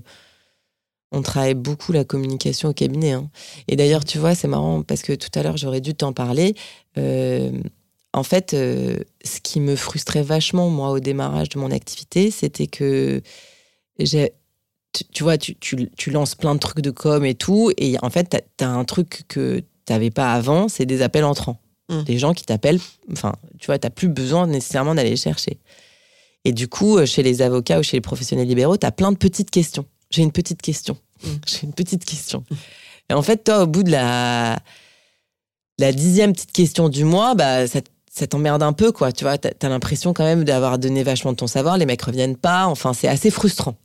on travaille beaucoup la communication au cabinet. Hein. Et d'ailleurs, tu vois, c'est marrant parce que tout à l'heure, j'aurais dû t'en parler. en fait, ce qui me frustrait vachement, moi, au démarrage de mon activité, c'était que j'ai. Tu, vois, tu, tu, tu, lances plein de trucs de com et tout, et en fait, tu as, un truc que t'avais pas avant, c'est des appels entrants. Mmh. Des gens qui t'appellent, enfin, tu vois, t'as plus besoin nécessairement d'aller chercher. Et du coup, euh, chez les avocats ou chez les professionnels libéraux, tu as plein de petites questions. J'ai une petite question. Mmh. J'ai une petite question. Et en fait, toi, au bout de la, la dixième petite question du mois, bah, ça, t'emmerde un peu, quoi. Tu vois, t'as as, l'impression quand même d'avoir donné vachement de ton savoir, les mecs reviennent pas. Enfin, c'est assez frustrant.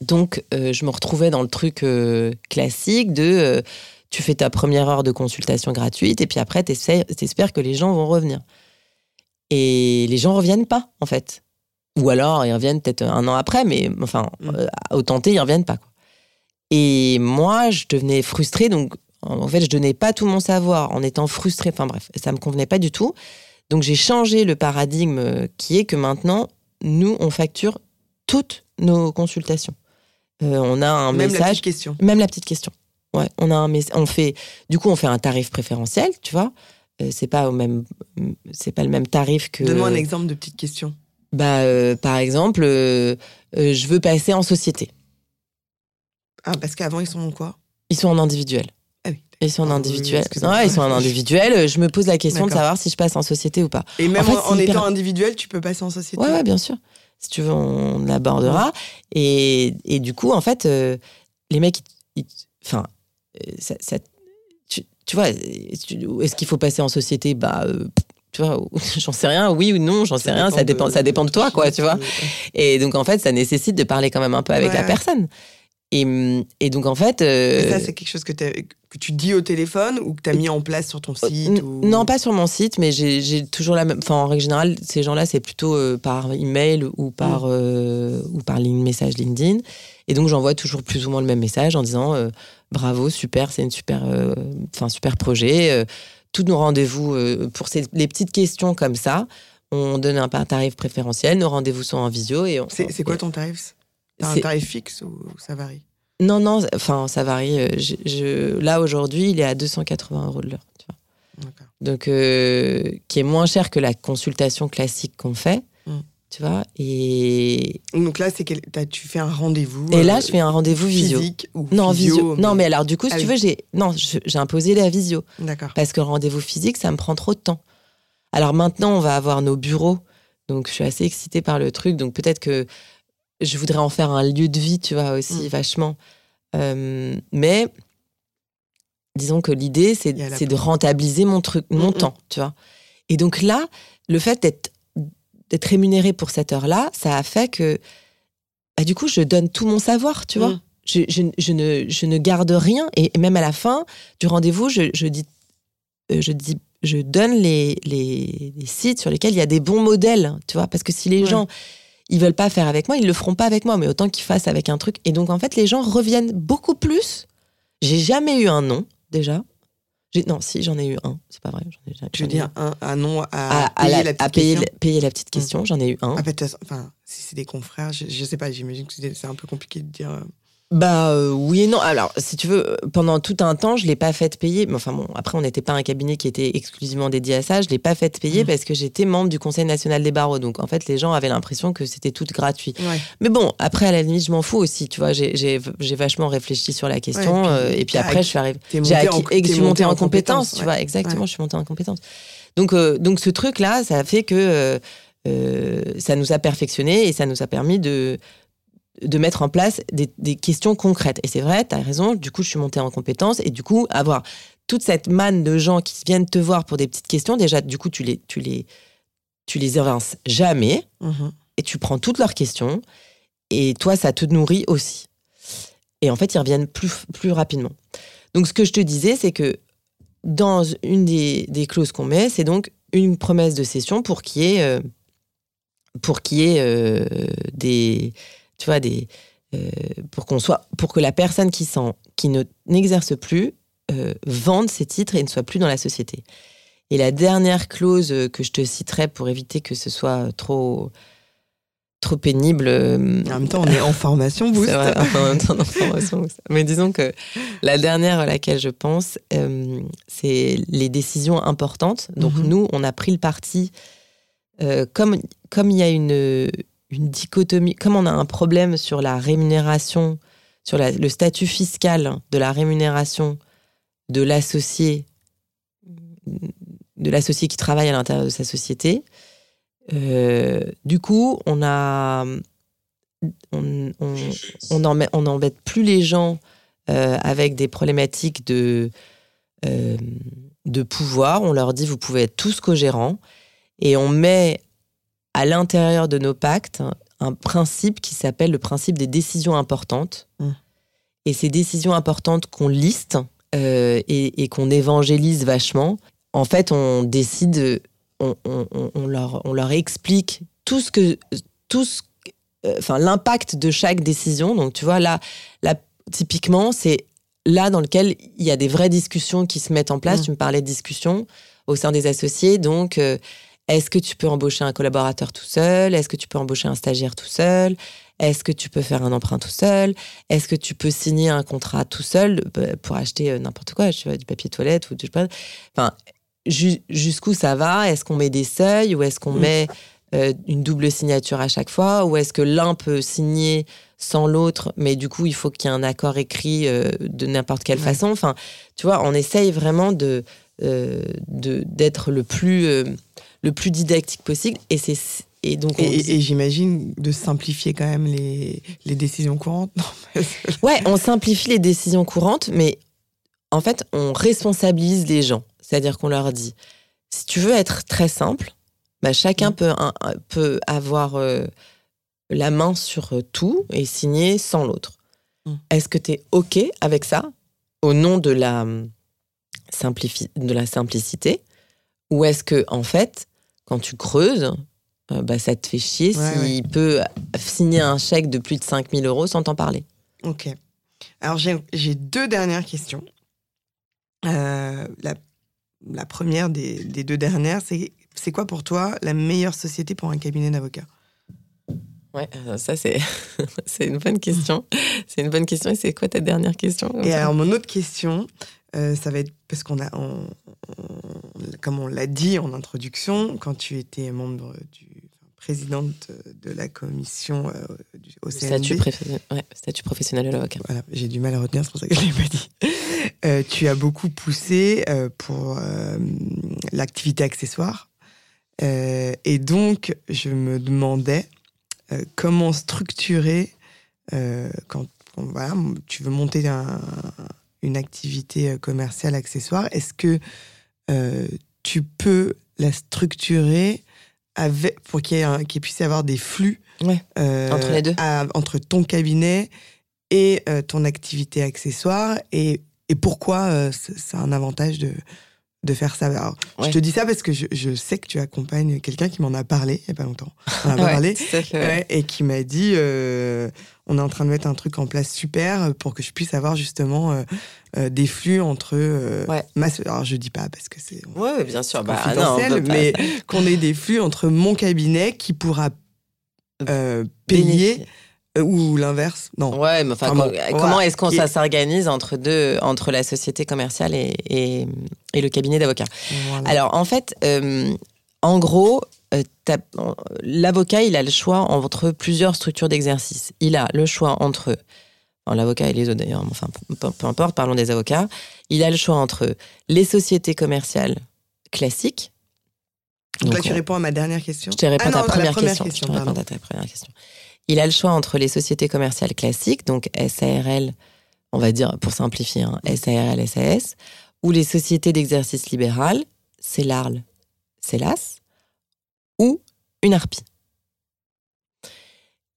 Donc, euh, je me retrouvais dans le truc euh, classique de tu fais ta première heure de consultation gratuite et puis après, tu espères que les gens vont revenir. Et les gens reviennent pas, en fait. Ou alors, ils reviennent peut-être un an après, mais enfin, mm. euh, au tenter, ils reviennent pas. Quoi. Et moi, je devenais frustrée, donc en fait, je donnais pas tout mon savoir en étant frustrée. Enfin bref, ça me convenait pas du tout. Donc j'ai changé le paradigme qui est que maintenant, nous, on facture toutes nos consultations. Euh, on a un même message. Même la petite question. Même la petite question. Ouais, on a un on fait du coup on fait un tarif préférentiel, tu vois. Euh, c'est pas au même c'est pas le même tarif que Donne-moi un exemple de petite question. Bah euh, par exemple euh, je veux passer en société. Ah parce qu'avant ils sont en quoi? Ils sont en individuel. Ah oui. Ils sont en individuel. non, ils sont en individuel. Je me pose la question de savoir si je passe en société ou pas. Et même en, étant individuel, tu peux passer en société? Ouais, ouais, bien sûr. Si tu veux, on l'abordera. Et, et, du coup, en fait, les mecs, enfin, ça, tu, vois, est-ce qu'il faut passer en société? Bah, euh, tu vois, j'en sais rien, oui ou non, j'en sais rien, ça dépend, ça dépend de toi, quoi, tu vois. Et donc, en fait, ça nécessite de parler quand même un peu avec la personne. Et, et donc, en fait. Et ça, c'est quelque chose que, que tu dis au téléphone ou que tu as mis en place sur ton site ou... Non, pas sur mon site, mais j'ai toujours la même. Enfin, en règle générale, ces gens-là, c'est plutôt par email ou par, mm. ou par message LinkedIn. Et donc, j'envoie toujours plus ou moins le même message en disant bravo, super, c'est une super, enfin super projet tous nos rendez-vous euh, pour ces, les petites questions comme ça. On donne un tarif préférentiel, nos rendez-vous sont en visio. et C'est quoi ton tarif? T'as un tarif fixe ou ça varie? Non, non, enfin ça varie. Euh, je, là aujourd'hui, il est à 280 euros de l'heure. Donc, euh, qui est moins cher que la consultation classique qu'on fait. Tu vois et donc là c'est que tu fais un rendez-vous et là je fais un rendez-vous visio. physique ou non visio. non mais alors du coup si ah tu veux j'ai non j'ai imposé la visio. D'accord. Parce que le rendez-vous physique ça me prend trop de temps. Alors maintenant on va avoir nos bureaux. Donc je suis assez excitée par le truc. Donc peut-être que je voudrais en faire un lieu de vie tu vois aussi mm. vachement. Euh, mais disons que l'idée c'est de rentabiliser mon truc mon mm, mm. temps tu vois. Et donc là le fait d'être d'être rémunérée pour cette heure-là, ça a fait que, bah, du coup, je donne tout mon savoir, tu vois. Mm. Je, je, ne, je ne garde rien. Et même à la fin du rendez-vous, je, je dis, euh, je dis, je donne les, les, sites sur lesquels il y a des bons modèles, tu vois. Parce que si les gens, ils veulent pas faire avec moi, ils le feront pas avec moi, mais autant qu'ils fassent avec un truc. Et donc, en fait, les gens reviennent beaucoup plus. J'ai jamais eu un nom, déjà. Non, si, j'en ai eu un. C'est pas vrai. tu veux dire un, un nom à, payer, la, petite question. payer la petite question, j'en ai eu un. En fait, enfin, si c'est des confrères, je, je sais pas, j'imagine que c'est un peu compliqué de dire. Bah euh, oui et non. Alors, si tu veux, pendant tout un temps, je l'ai pas fait payer. Mais enfin bon, après, on n'était pas un cabinet qui était exclusivement dédié à ça. Je l'ai pas fait payer mmh. parce que j'étais membre du Conseil national des barreaux. Donc, en fait, les gens avaient l'impression que c'était tout gratuit. Mais bon, après, à la limite, je m'en fous aussi. Tu vois, j'ai vachement réfléchi sur la question. et puis, euh, après, je suis arrivée. J'ai acquis, monté en, compétence. Tu vois, exactement. Je suis montée en compétence. Donc, euh, donc ce truc-là, ça a fait que ça nous a perfectionné et ça nous a permis de de mettre en place des, questions concrètes. Et c'est vrai, tu as raison, du coup, je suis montée en compétence et du coup, avoir toute cette manne de gens qui viennent te voir pour des petites questions, déjà, du coup, tu les, tu les, tu les évinces jamais mhm. et tu prends toutes leurs questions et toi, ça te nourrit aussi. Et en fait, ils reviennent plus, plus rapidement. Donc, ce que je te disais, c'est que dans une des, des clauses qu'on met, c'est donc une promesse de session pour qu'il y ait, euh, pour qu'il y ait euh, des tu vois, des, euh, pour qu'on soit, pour que la personne qui sent, qui ne n'exerce plus, euh, vende ses titres et ne soit plus dans la société. Et la dernière clause que je te citerai pour éviter que ce soit trop trop pénible. Euh, en même temps, on est en formation. Vrai, en même temps, en formation Mais disons que la dernière à laquelle je pense, c'est les décisions importantes. Donc mhm. nous, on a pris le parti, comme comme il y a une une dichotomie, comme on a un problème sur la rémunération, sur le statut fiscal de la rémunération de l'associé, de l'associé qui travaille à l'intérieur de sa société, euh, du coup, on a, on, on, plus les gens euh, avec des problématiques de, euh, de pouvoir. On leur dit vous pouvez être tous co-gérants et on met à l'intérieur de nos pactes un principe qui s'appelle le principe des décisions importantes. Mmh. Et ces décisions importantes qu'on liste euh, et, qu'on évangélise vachement, en fait, on décide, on, leur, on leur explique tout ce que, tout euh, enfin, l'impact de chaque décision. Donc, tu vois, là, là typiquement, c'est là dans lequel il y a des vraies discussions qui se mettent en place. Mmh. Tu me parlais de discussions au sein des associés. Donc, euh, est-ce que tu peux embaucher un collaborateur tout seul? Est-ce que tu peux embaucher un stagiaire tout seul? Est-ce que tu peux faire un emprunt tout seul? Est-ce que tu peux signer un contrat tout seul euh, pour acheter euh, n'importe quoi, du papier toilette ou du Enfin, jusqu'où ça va? Est-ce qu'on met des seuils ou est-ce qu'on mm. met euh, une double signature à chaque fois? Ou est-ce que l'un peut signer sans l'autre, mais du coup, il faut qu'il y ait un accord écrit de n'importe quelle façon Enfin, tu vois, on essaye vraiment de d'être le plus le plus didactique possible. Et c'est et donc et, j'imagine de simplifier quand même les, les décisions courantes. ouais, on simplifie les décisions courantes, mais en fait, on responsabilise les gens. C'est-à-dire qu'on leur dit, si tu veux être très simple, bah, chacun mm. peut, peut avoir euh, la main sur tout et signer sans l'autre. Mm. Est-ce que tu es OK avec ça au nom de la, de la simplicité? Ou est-ce que, en fait, quand tu creuses, euh, bah, ça te fait chier s'il peut signer un chèque de plus de 5000 euros sans t'en parler? Ok. Alors, j'ai deux dernières questions. Euh, la, la, première des, des deux dernières, c'est quoi pour toi la meilleure société pour un cabinet d'avocats? Ouais, euh, ça c'est c'est une bonne question. C'est une bonne question. Et c'est quoi ta dernière question Et alors mon autre question, euh, ça va être parce qu'on a, comme on l'a dit en introduction, quand tu étais membre du présidente de la commission euh, du, au Statut, statut professionnel de l'avocat. Voilà, j'ai du mal à retenir, c'est pour ça que je ne l'ai pas dit. tu as beaucoup poussé pour l'activité accessoire. et donc, je me demandais euh, comment structurer euh, quand, voilà, tu veux monter une activité euh, commerciale accessoire. Est-ce que tu peux la structurer avec, pour qu'il puisse y avoir des flux entre les deux, entre ton cabinet et ton activité accessoire et, et pourquoi c'est un avantage de, de faire ça. Alors, Je te dis ça parce que je, sais que tu accompagnes quelqu'un qui m'en a parlé il n'y a pas longtemps. On a parlé. et qui m'a dit euh, on est en train de mettre un truc en place super pour que je puisse avoir justement euh, euh, des flux entre ma alors je dis pas parce que c'est ouais bien sûr bah, mais qu'on ait des flux entre mon cabinet qui pourra payer ou l'inverse Non. Ouais, mais enfin, comment est-ce qu'on ça s'organise entre deux, entre la société commerciale et, et, le cabinet d'avocat Alors, en fait, euh, en gros, euh, l'avocat, il a le choix entre plusieurs structures d'exercice. Il a le choix entre l'avocat et les autres d'ailleurs, enfin peu, importe, parlons des avocats. Il a le choix entre les sociétés commerciales classiques. Donc, là, tu réponds à ma dernière question. Je te réponds ah à ta première, question. question je te réponds à ta première question. Il a le choix entre les sociétés commerciales classiques, donc SARL, on va dire pour simplifier, hein, SARL, SAS, ou les sociétés d'exercice libéral, c'est l'ARL, c'est l'AS, ou une harpie.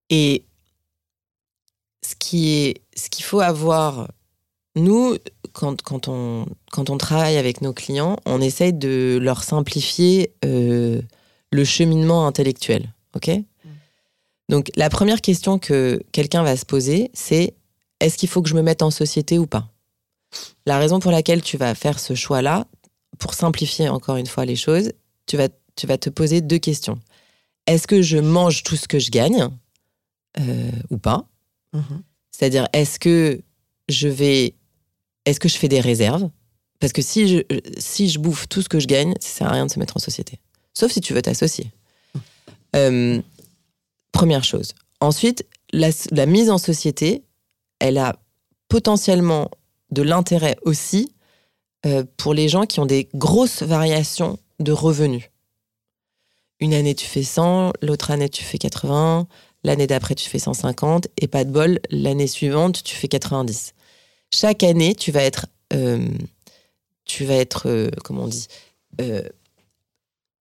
Et ce qu'il faut avoir, nous, quand, quand, on, quand on travaille avec nos clients, on essaye de leur simplifier euh, le cheminement intellectuel, ok? Donc la première question que quelqu'un va se poser, c'est est-ce qu'il faut que je me mette en société ou pas? La raison pour laquelle tu vas faire ce choix-là, pour simplifier encore une fois les choses, tu vas, tu vas te poser deux questions. Est-ce que je mange tout ce que je gagne euh, ou pas? Mhm. C'est-à-dire, est-ce que je vais, est-ce que je fais des réserves? Parce que si je, si je bouffe tout ce que je gagne, ça sert à rien de se mettre en société. Sauf si tu veux t'associer. Mhm. Euh, Première chose. Ensuite, la, mise en société, elle a potentiellement de l'intérêt aussi euh, pour les gens qui ont des grosses variations de revenus. Une année, tu fais 100, l'autre année, tu fais 80, l'année d'après, tu fais 150, et pas de bol, l'année suivante, tu fais 90. Chaque année, tu vas être, euh, tu vas être, euh, comment on dit,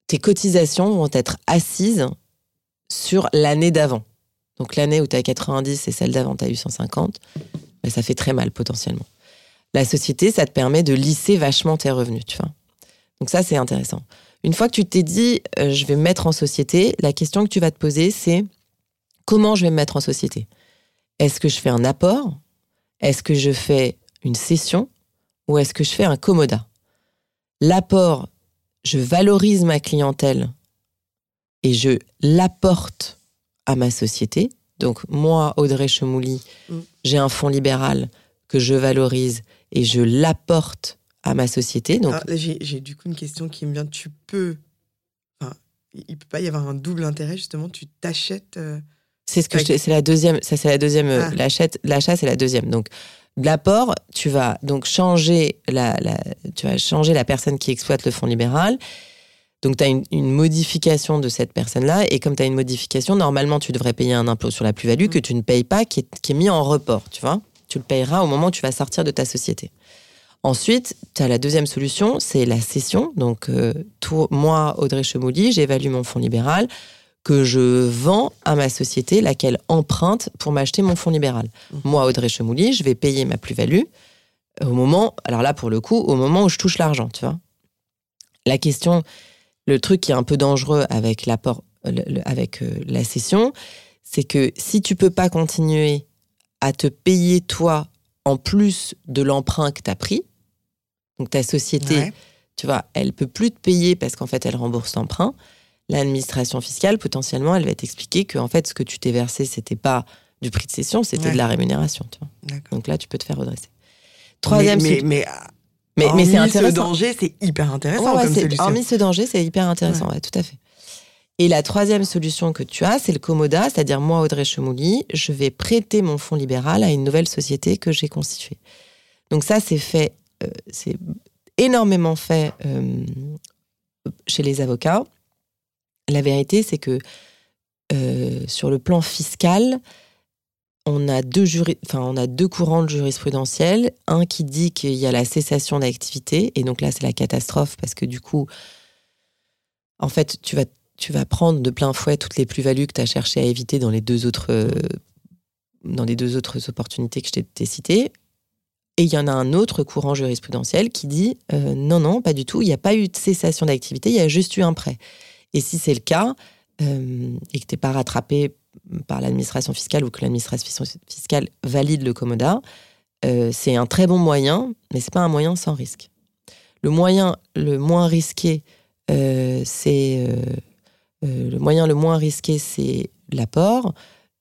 tes cotisations vont être assises sur l'année d'avant. Donc l'année où tu as 90 et celle d'avant, tu as eu 150, ben, ça fait très mal potentiellement. La société, ça te permet de lisser vachement tes revenus. Donc ça, c'est intéressant. Une fois que tu t'es dit, euh, je vais me mettre en société, la question que tu vas te poser, c'est comment je vais me mettre en société? Est-ce que je fais un apport? Est-ce que je fais une session Ou est-ce que je fais un commoda L'apport, je valorise ma clientèle et je l'apporte à ma société. Donc moi, Audrey Chemouli, mm. j'ai un fonds libéral que je valorise et je l'apporte à ma société. Donc ah, j'ai du coup une question qui me vient. Tu peux, enfin, il peut pas y avoir un double intérêt justement. Tu t'achètes. Euh, c'est ce que c'est la deuxième. Ça c'est la deuxième. Euh, ah. L'achat c'est la deuxième. Donc l'apport, tu vas donc changer la, la, tu vas changer la personne qui exploite le fonds libéral donc, tu as une, modification de cette personne-là. Et comme tu as une modification, normalement, tu devrais payer un impôt sur la plus-value que tu ne payes pas, qui est, mis en report, tu vois. Tu le payeras au moment où tu vas sortir de ta société. Ensuite, tu as la deuxième solution, c'est la cession. Donc, euh, moi, Audrey Chemouli, j'évalue mon fonds libéral. que je vends à ma société, laquelle emprunte pour m'acheter mon fonds libéral. Mmh. Moi, Audrey Chemouli, je vais payer ma plus-value au moment, alors là, pour le coup, au moment où je touche l'argent, tu vois. La question, le truc qui est un peu dangereux avec l'apport, avec euh, la cession, c'est que si tu peux pas continuer à te payer toi en plus de l'emprunt que tu as pris, donc ta société, tu vois, elle peut plus te payer parce qu'en fait, elle rembourse l'emprunt. L'administration fiscale, potentiellement, elle va t'expliquer que en fait, ce que tu t'es versé, c'était pas du prix de cession, c'était de la rémunération. Tu vois. Donc là, tu peux te faire redresser. Troisième, mais, mais, mais, mais, c'est intéressant. ce danger, c'est hyper intéressant comme solution. Hormis ce danger, c'est hyper intéressant, tout à fait. Et la troisième solution que tu as, c'est le Comoda, c'est-à-dire moi, Audrey Chemouli, je vais prêter mon fonds libéral à une nouvelle société que j'ai constituée. Donc ça, c'est fait, euh, c'est énormément fait euh, chez les avocats. La vérité, c'est que euh, sur le plan fiscal, on a deux courants de jurisprudentiels. Un qui dit qu'il y a la cessation d'activité, et donc là c'est la catastrophe parce que du coup, en fait, tu vas prendre de plein fouet toutes les plus-values que tu as cherché à éviter dans les deux autres dans les deux autres opportunités que je t'ai citées. Et il y en a un autre courant jurisprudentiel qui dit euh, non, non, pas du tout, il n'y a pas eu de cessation d'activité, il y a juste eu un prêt. Et si c'est le cas, euh, et que tu n'es pas rattrapé par l'administration fiscale ou que l'administration fiscale valide le commoda, euh, c'est un très bon moyen, mais c'est pas un moyen sans risque. Le moyen le moins risqué, euh, c'est euh, le moyen le moins risqué, c'est l'apport.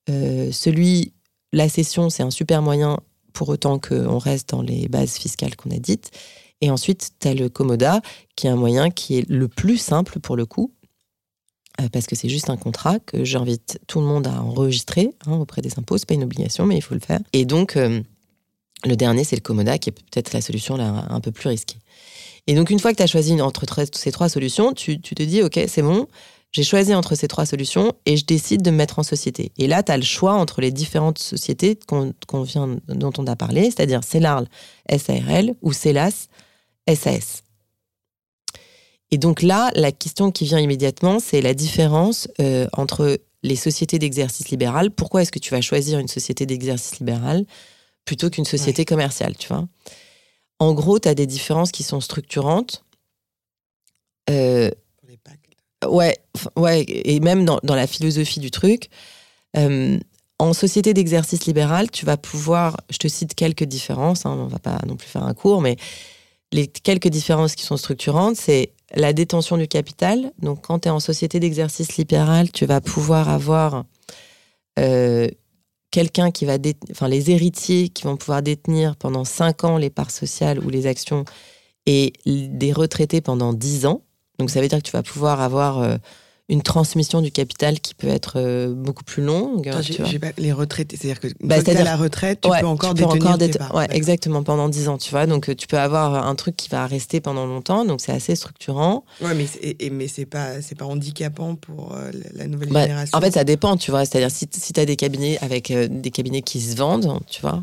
celui, la cession, c'est un super moyen pour autant qu'on reste dans les bases fiscales qu'on a dites. Et ensuite, tu as le commoda, qui est un moyen qui est le plus simple pour le coup, parce que c'est juste un contrat que j'invite tout le monde à enregistrer hein, auprès des impôts. C'est pas une obligation, mais il faut le faire. Et donc, euh, le dernier, c'est le Comoda, qui est peut-être la solution là, un peu plus risquée. Et donc, une fois que tu as choisi entre ces trois solutions, tu, te dis, OK, c'est bon, j'ai choisi entre ces trois solutions et je décide de me mettre en société. Et là, tu as le choix entre les différentes sociétés dont on a parlé, c'est-à-dire CELARL, SARL ou CELAS, SAS. Et donc là, la question qui vient immédiatement, c'est la différence euh, entre les sociétés d'exercice libéral. Pourquoi est-ce que tu vas choisir une société d'exercice libéral plutôt qu'une société commerciale, tu vois? En gros, tu as des différences qui sont structurantes. Euh, ouais, ouais, et même dans, la philosophie du truc. Euh, en société d'exercice libéral, tu vas pouvoir, je te cite quelques différences, hein, on va pas non plus faire un cours, mais les quelques différences qui sont structurantes, c'est la détention du capital. Donc, quand tu es en société d'exercice libéral, tu vas pouvoir avoir euh, quelqu'un qui va enfin les héritiers qui vont pouvoir détenir pendant 5 ans les parts sociales ou les actions et des retraités pendant 10 ans. Donc, ça veut dire que tu vas pouvoir avoir euh, une transmission du capital qui peut être euh, beaucoup plus longue. les retraites, c'est-à-dire que bah, à la retraite, tu peux encore détenir Ouais, exactement, pendant 10 ans, tu vois. Donc euh, tu peux avoir un truc qui va rester pendant longtemps, donc c'est assez structurant. Ouais, mais c'est, mais c'est pas, c'est pas handicapant pour euh, la nouvelle bah, génération. En fait, ça dépend, tu vois. C'est-à-dire si, si tu as des cabinets avec des cabinets qui se vendent, tu vois,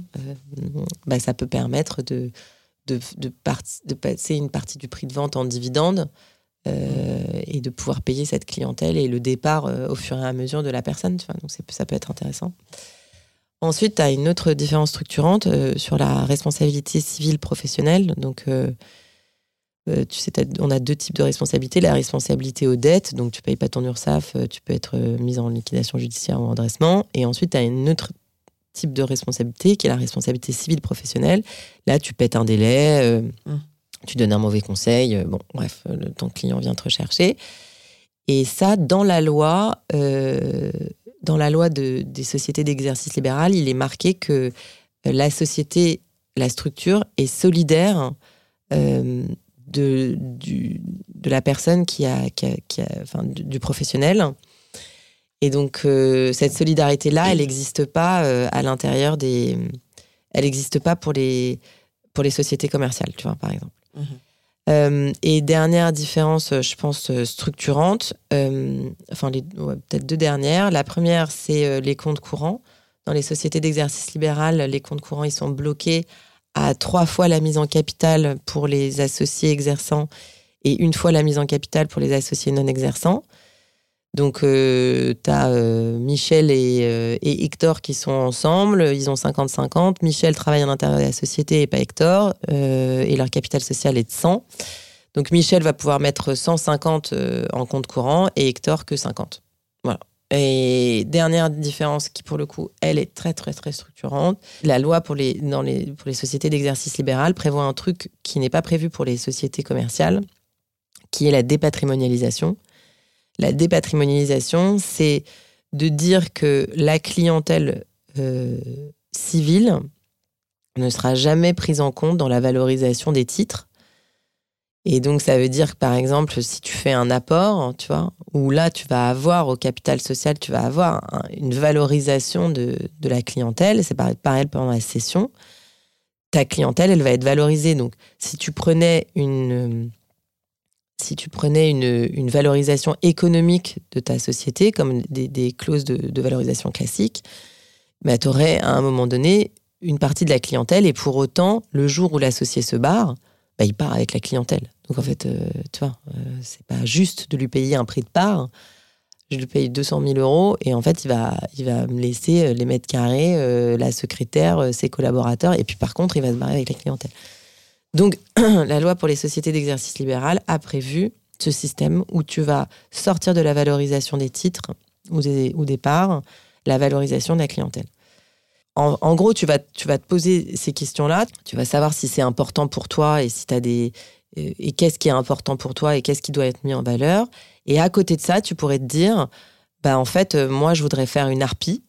bah, ça peut permettre de, de, de, de passer une partie du prix de vente en dividende. Euh, et de pouvoir payer cette clientèle et le départ euh, au fur et à mesure de la personne. Donc ça peut être intéressant. Ensuite, tu as une autre différence structurante euh, sur la responsabilité civile professionnelle. Donc, on a deux types de responsabilités. La responsabilité aux dettes, donc tu payes pas ton URSAF, tu peux être mis en liquidation judiciaire ou en redressement. Et ensuite, tu as un autre type de responsabilité qui est la responsabilité civile professionnelle. Là, tu pètes un délai. Mmh tu donnes un mauvais conseil, euh, bon, bref, ton client vient te rechercher. Et ça, dans la loi, euh, dans la loi de, des sociétés d'exercice libéral, il est marqué que euh, la société, la structure est solidaire de, du, de la personne qui a, qui a, enfin, du, professionnel. Et donc, cette solidarité-là, elle n'existe pas à l'intérieur des. Elle n'existe pas pour les, pour les sociétés commerciales, tu vois, par exemple. Mhm. Euh, et dernière différence, je pense, euh, structurante, euh, enfin, peut-être deux dernières. La première, c'est les comptes courants. Dans les sociétés d'exercice libéral, les comptes courants, ils sont bloqués à trois fois la mise en capital pour les associés exerçants et une fois la mise en capital pour les associés non exerçants. Donc, tu as Michel et, et, Hector qui sont ensemble, ils ont 50-50. Michel travaille à l'intérieur de la société et pas Hector, et leur capital social est de 100. Donc, Michel va pouvoir mettre 150 en compte courant et Hector que 50. Voilà. Et dernière différence qui, pour le coup, elle est très, très, très structurante. La loi pour les, les, pour les sociétés d'exercice libéral prévoit un truc qui n'est pas prévu pour les sociétés commerciales, qui est la dépatrimonialisation. La dépatrimonialisation, c'est de dire que la clientèle euh, civile ne sera jamais prise en compte dans la valorisation des titres. Et donc, ça veut dire que, par exemple, si tu fais un apport, tu vois, où là, tu vas avoir au capital social, tu vas avoir une valorisation de, de la clientèle, c'est pareil pendant la session, ta clientèle, elle va être valorisée. Donc, si tu prenais une, si tu prenais une, valorisation économique de ta société, comme des, clauses de, valorisation classiques, bah, tu aurais à un moment donné une partie de la clientèle, et pour autant, le jour où l'associé se barre, bah, il part avec la clientèle. Donc en fait, euh, tu vois, euh, c'est pas juste de lui payer un prix de part. Je lui paye 200 000 euros et en fait, il va, il va me laisser euh, les mètres carrés, la secrétaire, ses collaborateurs. Et puis par contre, il va se barrer avec la clientèle. Donc la loi pour les sociétés d'exercice libéral a prévu ce système où tu vas sortir de la valorisation des titres ou des, ou des parts, la valorisation de la clientèle. En, gros, tu vas, tu vas te poser ces questions-là. Tu vas savoir si c'est important pour toi et si des, euh, et qu'est-ce qui est important pour toi et qu'est-ce qui doit être mis en valeur. Et à côté de ça, tu pourrais te dire, bah en fait, euh, moi, je voudrais faire une harpie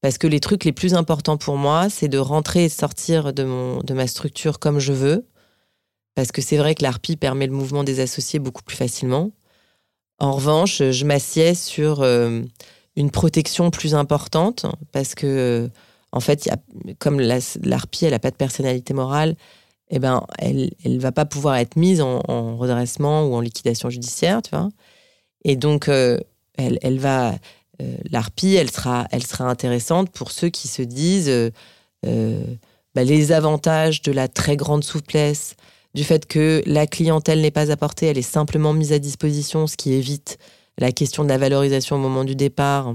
parce que les trucs les plus importants pour moi, c'est de rentrer et sortir de, mon, de ma structure comme je veux. Parce que c'est vrai que l'harpie permet le mouvement des associés beaucoup plus facilement. En revanche, je m'assieds sur euh, une protection plus importante parce que, en fait, comme l'harpie, elle n'a pas de personnalité morale, eh ben, elle ne va pas pouvoir être mise en, redressement ou en liquidation judiciaire, tu vois. Et donc, euh, elle, elle, va, euh, l'ARPI, elle sera, elle sera intéressante pour ceux qui se disent euh, bah, les avantages de la très grande souplesse, du fait que la clientèle n'est pas apportée, elle est simplement mise à disposition, ce qui évite la question de la valorisation au moment du départ.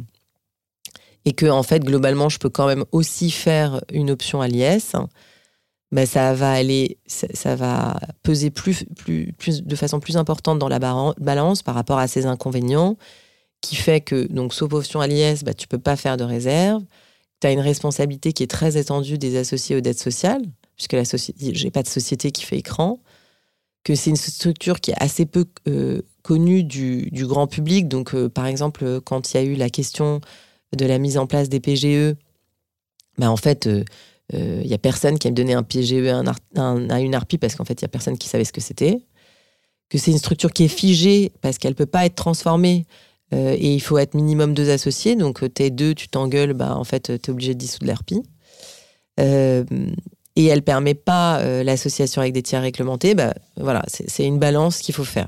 Et que, en fait, globalement, je peux quand même aussi faire une option à l'IS ben ça va aller, ça, va peser plus, de façon plus importante dans la balance par rapport à ces inconvénients, qui fait que, donc, sauf option à l'IS, ben, tu peux pas faire de réserve. Tu as une responsabilité qui est très étendue des associés aux dettes sociales, puisque la société, j'ai pas de société qui fait écran, que c'est une structure qui est assez peu euh, connue du, grand public. Donc, euh, par exemple, quand il y a eu la question de la mise en place des PGE, ben, en fait, euh, il euh, y a personne qui a donné un PGE à, une harpie parce qu'en fait, il y a personne qui savait ce que c'était. Que c'est une structure qui est figée parce qu'elle peut pas être transformée. Et il faut être minimum deux associés. Donc, t'es deux, tu t'engueules, bah, en fait, tu obligé de dissoudre l'harpie. Et elle permet pas l'association avec des tiers réglementés. Bah, voilà, c'est une balance qu'il faut faire.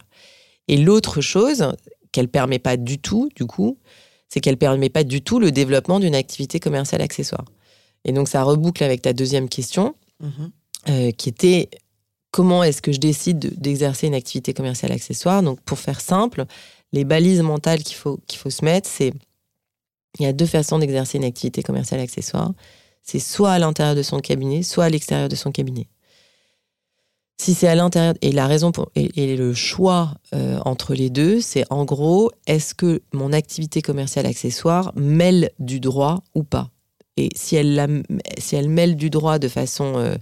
Et l'autre chose qu'elle permet pas du tout, du coup, c'est qu'elle permet pas du tout le développement d'une activité commerciale accessoire. Et donc, ça reboucle avec ta deuxième question, mhm. euh, qui était comment est-ce que je décide d'exercer une activité commerciale accessoire? Donc, pour faire simple, les balises mentales qu'il faut, qu'il faut se mettre, c'est il y a deux façons d'exercer une activité commerciale accessoire. C'est soit à l'intérieur de son cabinet, soit à l'extérieur de son cabinet. Si c'est à l'intérieur, et la raison pour, et, le choix euh, entre les deux, c'est en gros, est-ce que mon activité commerciale accessoire mêle du droit ou pas? Et si elle, la, si elle mêle du droit de façon euh,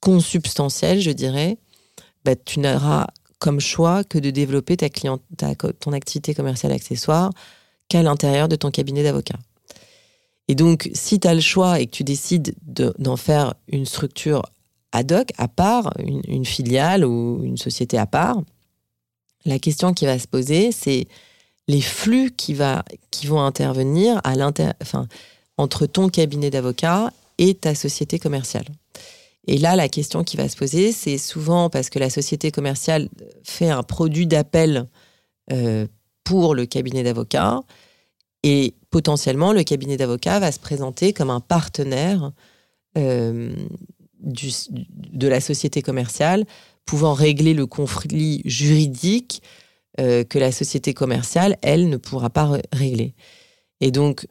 consubstantielle, je dirais, bah, tu n'auras comme choix que de développer ta, client, ton activité commerciale accessoire qu'à l'intérieur de ton cabinet d'avocat. Et donc, si tu as le choix et que tu décides d'en faire une structure ad hoc, à part, une, filiale ou une société à part, la question qui va se poser, c'est les flux qui, vont intervenir entre ton cabinet d'avocat et ta société commerciale. Et là, la question qui va se poser, c'est souvent parce que la société commerciale fait un produit d'appel euh, pour le cabinet d'avocat et potentiellement le cabinet d'avocat va se présenter comme un partenaire euh, de la société commerciale pouvant régler le conflit juridique euh, que la société commerciale, elle, ne pourra pas régler. Et donc,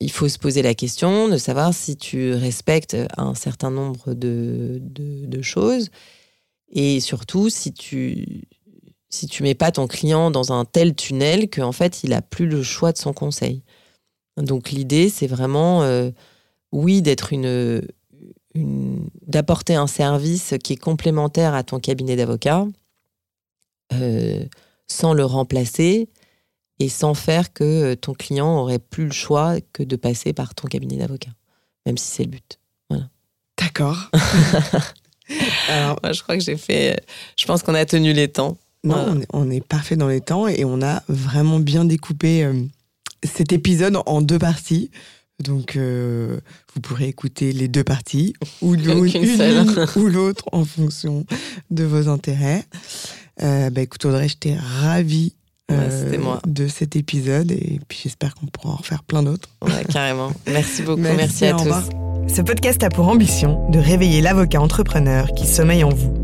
il faut se poser la question de savoir si tu respectes un certain nombre de, choses et surtout si tu si tu mets pas ton client dans un tel tunnel qu'en fait il a plus le choix de son conseil. Donc l'idée c'est vraiment euh, oui d'être une, une d'apporter un service qui est complémentaire à ton cabinet d'avocat euh, sans le remplacer et sans faire que euh, ton client aurait plus le choix que de passer par ton cabinet d'avocat, même si c'est le but. Voilà. D'accord. Alors, je crois que j'ai fait. Je pense qu'on a tenu les temps. Non, on, est, parfait dans les temps et on a vraiment bien découpé euh, cet épisode en deux parties. Donc, euh, vous pourrez écouter les deux parties, ou l'une ou l'autre en fonction de vos intérêts. Euh, bah, écoute, Audrey, j'étais ravie euh, de cet épisode et puis j'espère qu'on pourra en refaire plein d'autres. carrément. Merci beaucoup. Merci, à tous. Ce podcast a pour ambition de réveiller l'avocat entrepreneur qui sommeille en vous.